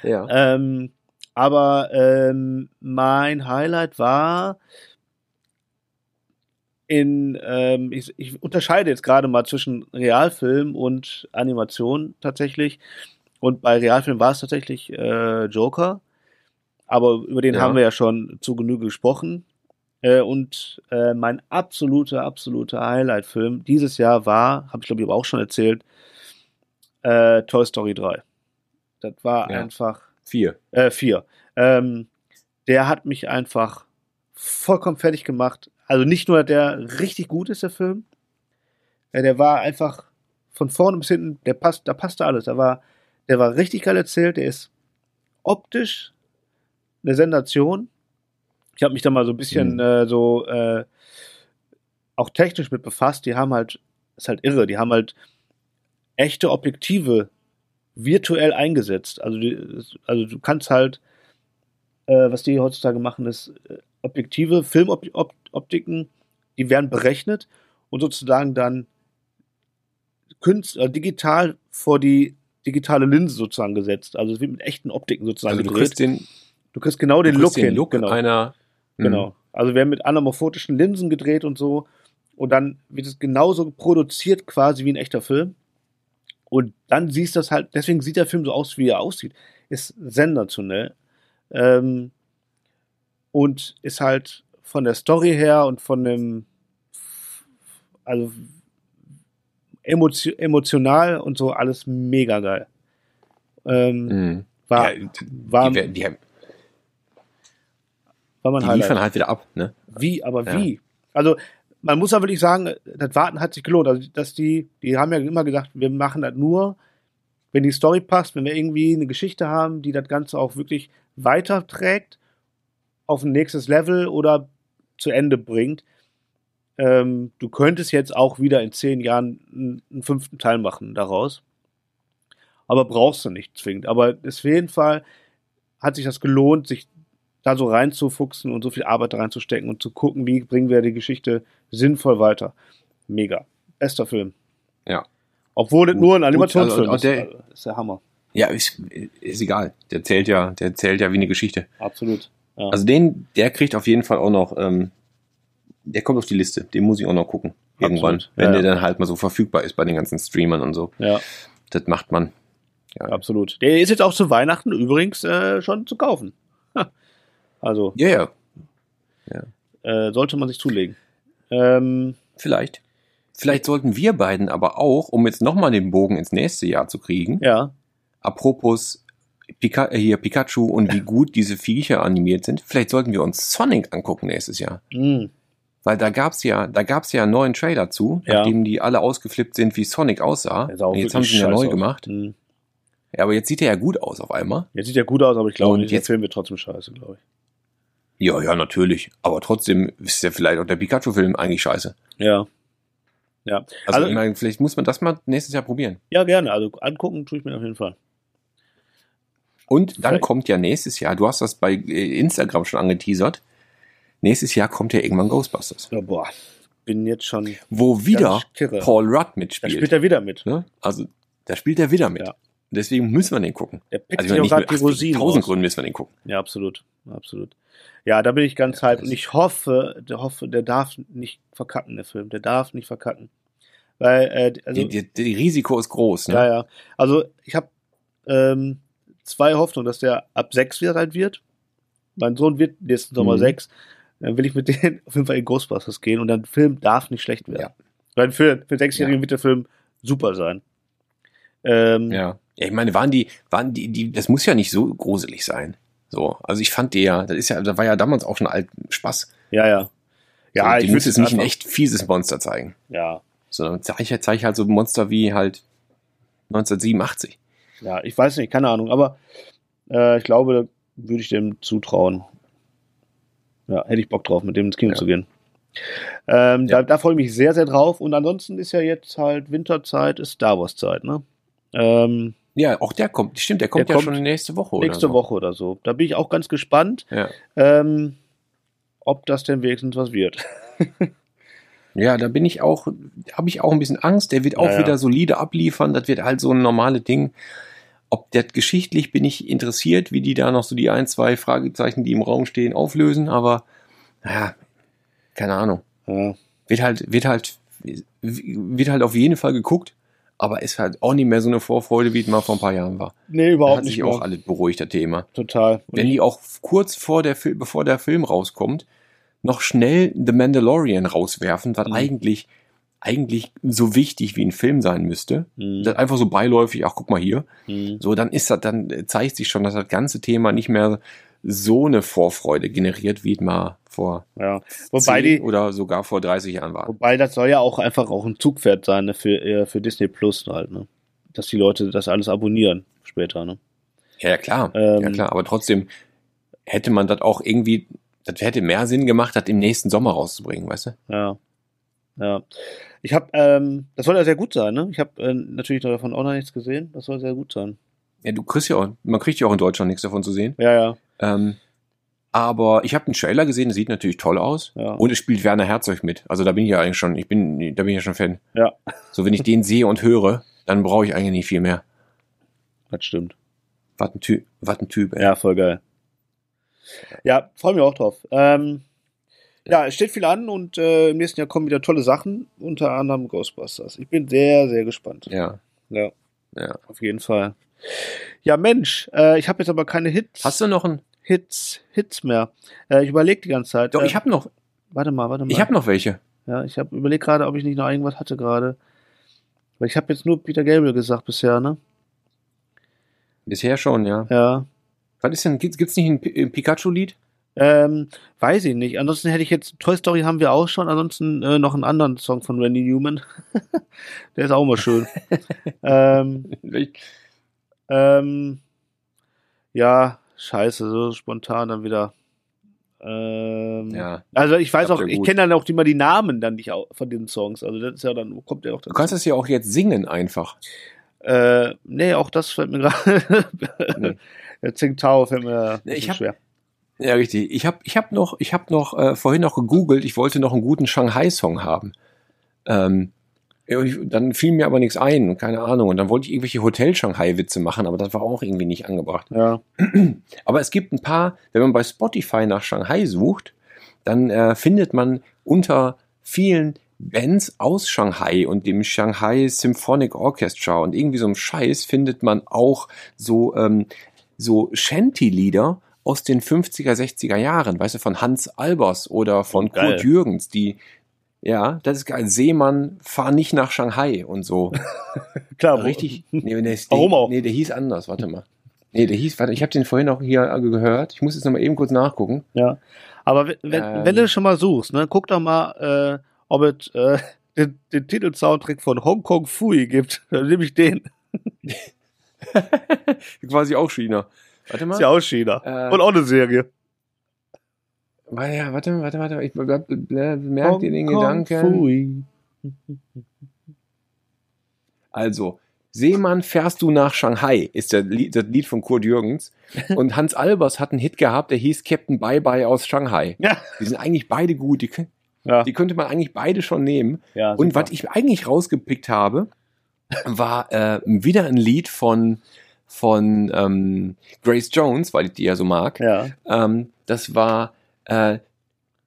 Ja. Ähm, aber ähm, mein Highlight war in, ähm, ich, ich unterscheide jetzt gerade mal zwischen Realfilm und Animation tatsächlich. Und bei Realfilm war es tatsächlich äh, Joker. Aber über den Ja. haben wir ja schon zu Genüge gesprochen. Äh, und äh, mein absoluter, absoluter Highlight-Film dieses Jahr war, habe ich glaube ich aber auch schon erzählt, äh, Toy Story 3. Das war Ja. einfach Vier. äh, vier. Ähm, der hat mich einfach vollkommen fertig gemacht. Also nicht nur, der richtig gut ist, der Film. Ja, der war einfach von vorne bis hinten, der passt, da passte alles. Der war, der war richtig geil erzählt. Der ist optisch eine Sensation. Ich habe mich da mal so ein bisschen Mhm. äh, so äh, auch technisch mit befasst. Die haben halt, ist halt irre. Die haben halt echte Objektive virtuell eingesetzt. Also, die, also du kannst halt, äh, was die heutzutage machen, ist äh, Objektive, Filmoptiken, die werden berechnet und sozusagen dann künst, äh, digital vor die digitale Linse sozusagen gesetzt. Also es wird mit echten Optiken sozusagen Also du gedreht. kriegst den, du kriegst genau den Look den hin. Look genau. einer. Mhm. Genau. Also werden mit anamorphotischen Linsen gedreht und so. Und dann wird es genauso produziert quasi wie ein echter Film. Und dann siehst du das halt, deswegen sieht der Film so aus, wie er aussieht. Ist sensationell. Ähm, und ist halt von der Story her und von dem, also emotio emotional und so alles mega geil. Ähm, Mhm. war, ja, war, die, die, die, war mein die Highlight. liefern halt wieder ab, ne? Wie, aber Ja. wie? Also, man muss ja wirklich sagen, das Warten hat sich gelohnt. Also, dass die, die haben ja immer gesagt, wir machen das nur, wenn die Story passt, wenn wir irgendwie eine Geschichte haben, die das Ganze auch wirklich weiterträgt, auf ein nächstes Level oder zu Ende bringt. Ähm, du könntest jetzt auch wieder in zehn Jahren einen, einen fünften Teil machen daraus. Aber brauchst du nicht zwingend. Aber auf jeden Fall hat sich das gelohnt, sich da so reinzufuchsen und so viel Arbeit reinzustecken und zu gucken, wie bringen wir die Geschichte sinnvoll weiter. Mega. Bester Film. Ja. Obwohl es nur ein Animationsfilm also- ist. der- Also, ist der Hammer. Ja, ist, ist egal. Der zählt ja, der zählt ja wie eine Geschichte. Absolut. Ja. Also den, der kriegt auf jeden Fall auch noch, ähm, der kommt auf die Liste. Den muss ich auch noch gucken. Irgendwann. Absolut. Wenn Ja, der ja. dann halt mal so verfügbar ist bei den ganzen Streamern und so. ja, Das macht man. Ja, absolut. Der ist jetzt auch zu Weihnachten übrigens äh, schon zu kaufen. Ha. Also ja, ja. äh, sollte man sich zulegen. Ähm, Vielleicht. Vielleicht sollten wir beiden aber auch, um jetzt nochmal den Bogen ins nächste Jahr zu kriegen, ja, apropos Pika äh, hier Pikachu und wie gut diese Viecher animiert sind, vielleicht sollten wir uns Sonic angucken nächstes Jahr. mh, Weil da gab's ja, da gab's ja einen neuen Trailer zu, Ja. nachdem die alle ausgeflippt sind, wie Sonic aussah. der jetzt haben sie ihn ja neu aus. gemacht. Mh. Ja, aber jetzt sieht er ja gut aus auf einmal. Jetzt sieht er gut aus, aber ich glaube Und nicht, der jetzt- Film wird trotzdem scheiße, glaube ich. Ja, ja, natürlich. Aber trotzdem ist ja vielleicht auch der Pikachu-Film eigentlich scheiße. Ja. Ja. Also, Also- ich meine, vielleicht muss man das mal nächstes Jahr probieren. Ja, gerne. Also angucken tue ich mir auf jeden Fall. Und dann Vielleicht- kommt ja nächstes Jahr, du hast das bei äh, Instagram schon angeteasert, nächstes Jahr kommt ja irgendwann Ghostbusters. Ja, boah, bin jetzt schon. Wo wieder. Paul Rudd Da mitspielt. spielt er wieder mit. ne? Also, da spielt er wieder mit. Ja. deswegen müssen wir den gucken. Der pickt Also sich auch gerade die Rosinen tausend raus. Gründen müssen wir den gucken. Ja, absolut. Absolut. Ja, da bin ich ganz Ja, hyped und ich hoffe, der hoffe, der darf nicht verkacken, der Film. Der darf nicht verkacken. Weil, äh, also, die, die, die Risiko ist groß, ne? ja, ja. Also, ich habe ähm, zwei Hoffnungen, dass der ab sechs wieder alt wird. Mein Sohn wird nächsten Sommer Mhm. sechs. Dann will ich mit *laughs* denen auf jeden Fall in Ghostbusters gehen und der Film darf nicht schlecht werden. Ja. Weil für, für Sechsjährigen wird der Film super sein. Ähm, Ja. ja. Ich meine, waren die, waren die, die, das muss ja nicht so gruselig sein. So, also ich fand die ja, das ist ja, da war ja damals auch schon alt Spaß. ja, ja. Ja, so, ich muss jetzt nicht ein echt fieses Monster zeigen. Ja, Sondern zeige ich, zeig halt so Monster wie halt 1987. Ja, ich weiß nicht, keine Ahnung, aber äh, ich glaube, da würde ich dem zutrauen. Ja, hätte ich Bock drauf, mit dem ins Kino Ja. zu gehen. Ähm, Ja. Da, da freue ich mich sehr, sehr drauf. Und ansonsten ist ja jetzt halt Winterzeit, ist Star Wars Zeit, ne? Ähm, Ja, auch der kommt, stimmt, der kommt Der ja kommt schon nächste Woche nächste oder so. Woche oder so. Da bin ich auch ganz gespannt, Ja. ähm, ob das denn wenigstens was wird. *laughs* ja, da bin ich auch, habe ich auch ein bisschen Angst. Der wird auch Ja, wieder solide abliefern. Das wird halt so ein normales Ding. Ob der geschichtlich bin ich interessiert, wie die da noch so die ein, zwei Fragezeichen, die im Raum stehen, auflösen. Aber naja, keine Ahnung. Wird halt, wird halt, wird halt auf jeden Fall geguckt. Aber ist halt auch nicht mehr so eine Vorfreude, wie es mal vor ein paar Jahren war. nee, überhaupt hat nicht. sich mehr. auch alles beruhigt, das Thema. Total. Und Wenn die auch kurz vor der Film, bevor der Film rauskommt, noch schnell The Mandalorian rauswerfen, was Mhm. eigentlich, eigentlich so wichtig wie ein Film sein müsste. Mhm. Das einfach so beiläufig, ach guck mal hier. Mhm. So, dann ist das, dann zeigt sich schon, dass das ganze Thema nicht mehr so eine Vorfreude generiert, wie es mal vor Ja. Wobei 10 die, oder sogar vor 30 Jahren war. Wobei das soll ja auch einfach auch ein Zugpferd sein ne, für, äh, für Disney Plus halt, ne? Dass die Leute das alles abonnieren später, ne? Ja, ja klar, Ähm, ja klar, aber trotzdem hätte man das auch irgendwie, das hätte mehr Sinn gemacht, das im nächsten Sommer rauszubringen, weißt du? Ja. Ja. Ich habe, ähm, das soll ja sehr gut sein, ne? Ich habe äh, natürlich davon auch noch nichts gesehen. Das soll sehr gut sein. Ja, du kriegst ja auch, man kriegt ja auch in Deutschland nichts davon zu sehen. Ja, ja. Ähm, aber ich habe einen Trailer gesehen, der sieht natürlich toll aus. Ja. Und es spielt Werner Herzog mit. Also da bin ich ja eigentlich schon, ich bin, da bin ich ja schon Fan. Ja. So, wenn ich den *laughs* sehe und höre, dann brauche ich eigentlich nicht viel mehr. Das stimmt. Was ein Typ, was ein Typ, ey. Ja, voll geil. Ja, freue mich auch drauf. Ähm, ja, es steht viel an und äh, im nächsten Jahr kommen wieder tolle Sachen, unter anderem Ghostbusters. Ich bin sehr, sehr gespannt. Ja, Ja, ja. auf jeden Fall. Ja, Mensch, äh, ich habe jetzt aber keine Hits. Hast du noch einen? Hits, Hits mehr. Äh, ich überlege die ganze Zeit. Doch, äh, ich habe noch, Warte mal, warte mal. ich habe noch welche. Ja, ich habe überlegt gerade, ob ich nicht noch irgendwas hatte gerade. Weil ich habe jetzt nur Peter Gabriel gesagt bisher, ne? Bisher schon, ja. Ja. Was ist denn, gibt's, gibt's nicht ein, ein Pikachu-Lied? Ähm, weiß ich nicht. Ansonsten hätte ich jetzt, Toy Story haben wir auch schon, ansonsten äh, noch einen anderen Song von Randy Newman. *laughs* Der ist auch mal schön. *laughs* ähm, ähm, ja, scheiße, so spontan dann wieder. Ähm, Ja. Also ich weiß auch, ich kenne dann auch immer die Namen dann nicht von den Songs. Also das ist ja dann, kommt ja auch Du kannst das ja auch jetzt singen einfach. Äh, nee, auch das fällt mir gerade. *laughs* Nee. Der Tsingtao fällt mir Nee, ich hab- schwer. Ja, richtig. Ich habe ich hab noch, ich hab noch äh, vorhin noch gegoogelt, ich wollte noch einen guten Shanghai-Song haben. Ähm, dann fiel mir aber nichts ein, keine Ahnung. Und dann wollte ich irgendwelche Hotel-Shanghai-Witze machen, aber das war auch irgendwie nicht angebracht. Ja. *clears throat* Aber es gibt ein paar, wenn man bei Spotify nach Shanghai sucht, dann äh, findet man unter vielen Bands aus Shanghai und dem Shanghai Symphonic Orchestra und irgendwie so einem Scheiß findet man auch so, ähm, so Shanty-Lieder aus den 50er, 60er Jahren, weißt du, von Hans Albers oder von Geil. Kurt Jürgens, die, ja, das ist geil. Seemann, fahr nicht nach Shanghai und so. *laughs* Klar, Richtig. Nee, nee, Warum auch? Nee, der hieß anders, warte mal. Nee, der hieß, warte, ich habe den vorhin auch hier gehört. Ich muss jetzt noch mal eben kurz nachgucken. Ja. Aber wenn, wenn, Ähm. wenn du schon mal suchst, ne, guck doch mal, äh, ob es äh, *laughs* den, den Titelsoundtrack von Hong Kong Fui gibt. *laughs* Dann nehme ich den. Quasi auch China. Warte mal. Ist ja auch China. Äh. Und auch eine Serie. Warte, warte, warte, warte. Ich bleib, bleib, merk dir den Gedanken. Also, Seemann, fährst du nach Shanghai, ist der Lied, das Lied von Kurt Jürgens. *laughs* Und Hans Albers hat einen Hit gehabt, der hieß Captain Bye Bye aus Shanghai. Ja. Die sind eigentlich beide gut. Die, Ja. die könnte man eigentlich beide schon nehmen. ja Und was ich eigentlich rausgepickt habe, war äh, wieder ein Lied von von ähm, Grace Jones, weil ich die ja so mag. Ja. Ähm, das war äh,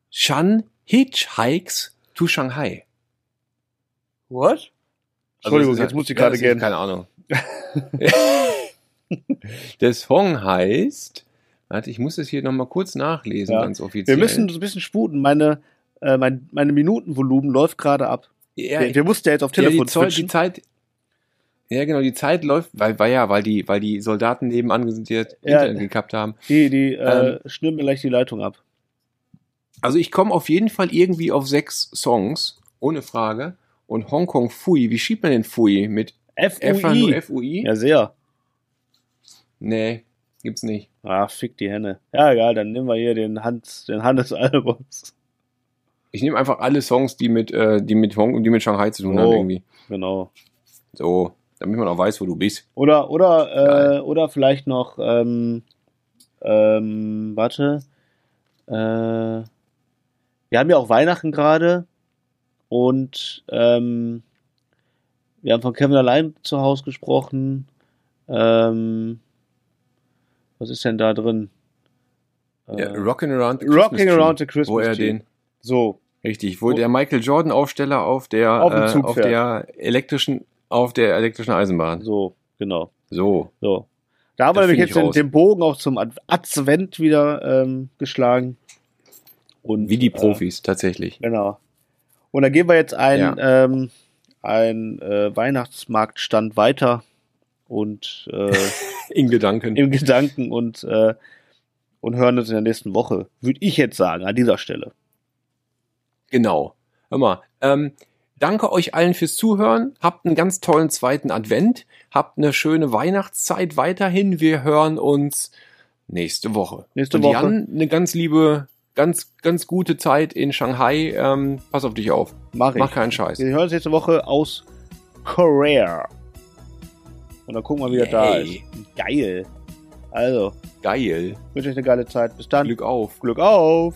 Shan Hitchhikes to Shanghai. What? Entschuldigung, Also, jetzt muss ich ja, gerade gehen. Keine Ahnung. *laughs* Der Song heißt, warte, ich muss es hier nochmal kurz nachlesen, Ja. ganz offiziell. Wir müssen so ein bisschen sputen. Meine, äh, mein, meine Minutenvolumen läuft gerade ab. ja, wir, wir mussten ja jetzt auf ja, Telefon die, Zoll, die. Zeit, ja genau, die Zeit läuft, weil, weil ja, weil die, weil die Soldaten nebenan sind, die das Ja. Gekappt haben. Die, die äh, Ähm, schnüren mir gleich die Leitung ab. Also ich komme auf jeden Fall irgendwie auf sechs Songs, ohne Frage. Und Hongkong Fui, wie schiebt man den Fui? Mit FUI. F-U-I? Ja, sehr. Nee, gibt's nicht. Ah, fick die Henne. Ja, egal, dann nehmen wir hier den Hans, den Hannes Albers. Ich nehme einfach alle Songs, die mit, äh, die mit Hong die mit Shanghai zu tun haben Oh. irgendwie. Genau. So, damit man auch weiß, wo du bist. Oder, oder, äh, oder vielleicht noch, ähm, ähm, warte. Äh, wir haben ja auch Weihnachten gerade und ähm, wir haben von Kevin allein zu Hause gesprochen. Ähm, was ist denn da drin? Äh, Ja, Rockin' Around the Christmas Rocking Tree, Around the Christmas Wo er Tree. den, So, richtig, wo Wo- der Michael Jordan Aufsteller auf der, Auf äh, auf der elektrischen, auf der elektrischen Eisenbahn. so, genau. So. So. Da haben wir nämlich jetzt den, den Bogen auch zum Ad- Advent wieder ähm, geschlagen. Und, Wie die Äh, Profis, tatsächlich. genau. Und dann gehen wir jetzt einen, Ja. ähm, einen äh, Weihnachtsmarktstand weiter und äh, *laughs* In Gedanken. im Gedanken und, äh, und hören uns in der nächsten Woche, würde ich jetzt sagen, an dieser Stelle. Genau. Hör mal, ähm, danke euch allen fürs Zuhören. Habt einen ganz tollen zweiten Advent. Habt eine schöne Weihnachtszeit weiterhin. Wir hören uns nächste Woche. Nächste Und Woche. Jan, eine ganz liebe, ganz, ganz gute Zeit in Shanghai. Ähm, pass auf dich auf. Mach ich. Mach keinen Scheiß. Wir hören uns nächste Woche aus Korea. Und dann gucken wir, wie er da ist. Geil. Also, Geil. wünsche euch eine geile Zeit. Bis dann. Glück auf. Glück auf.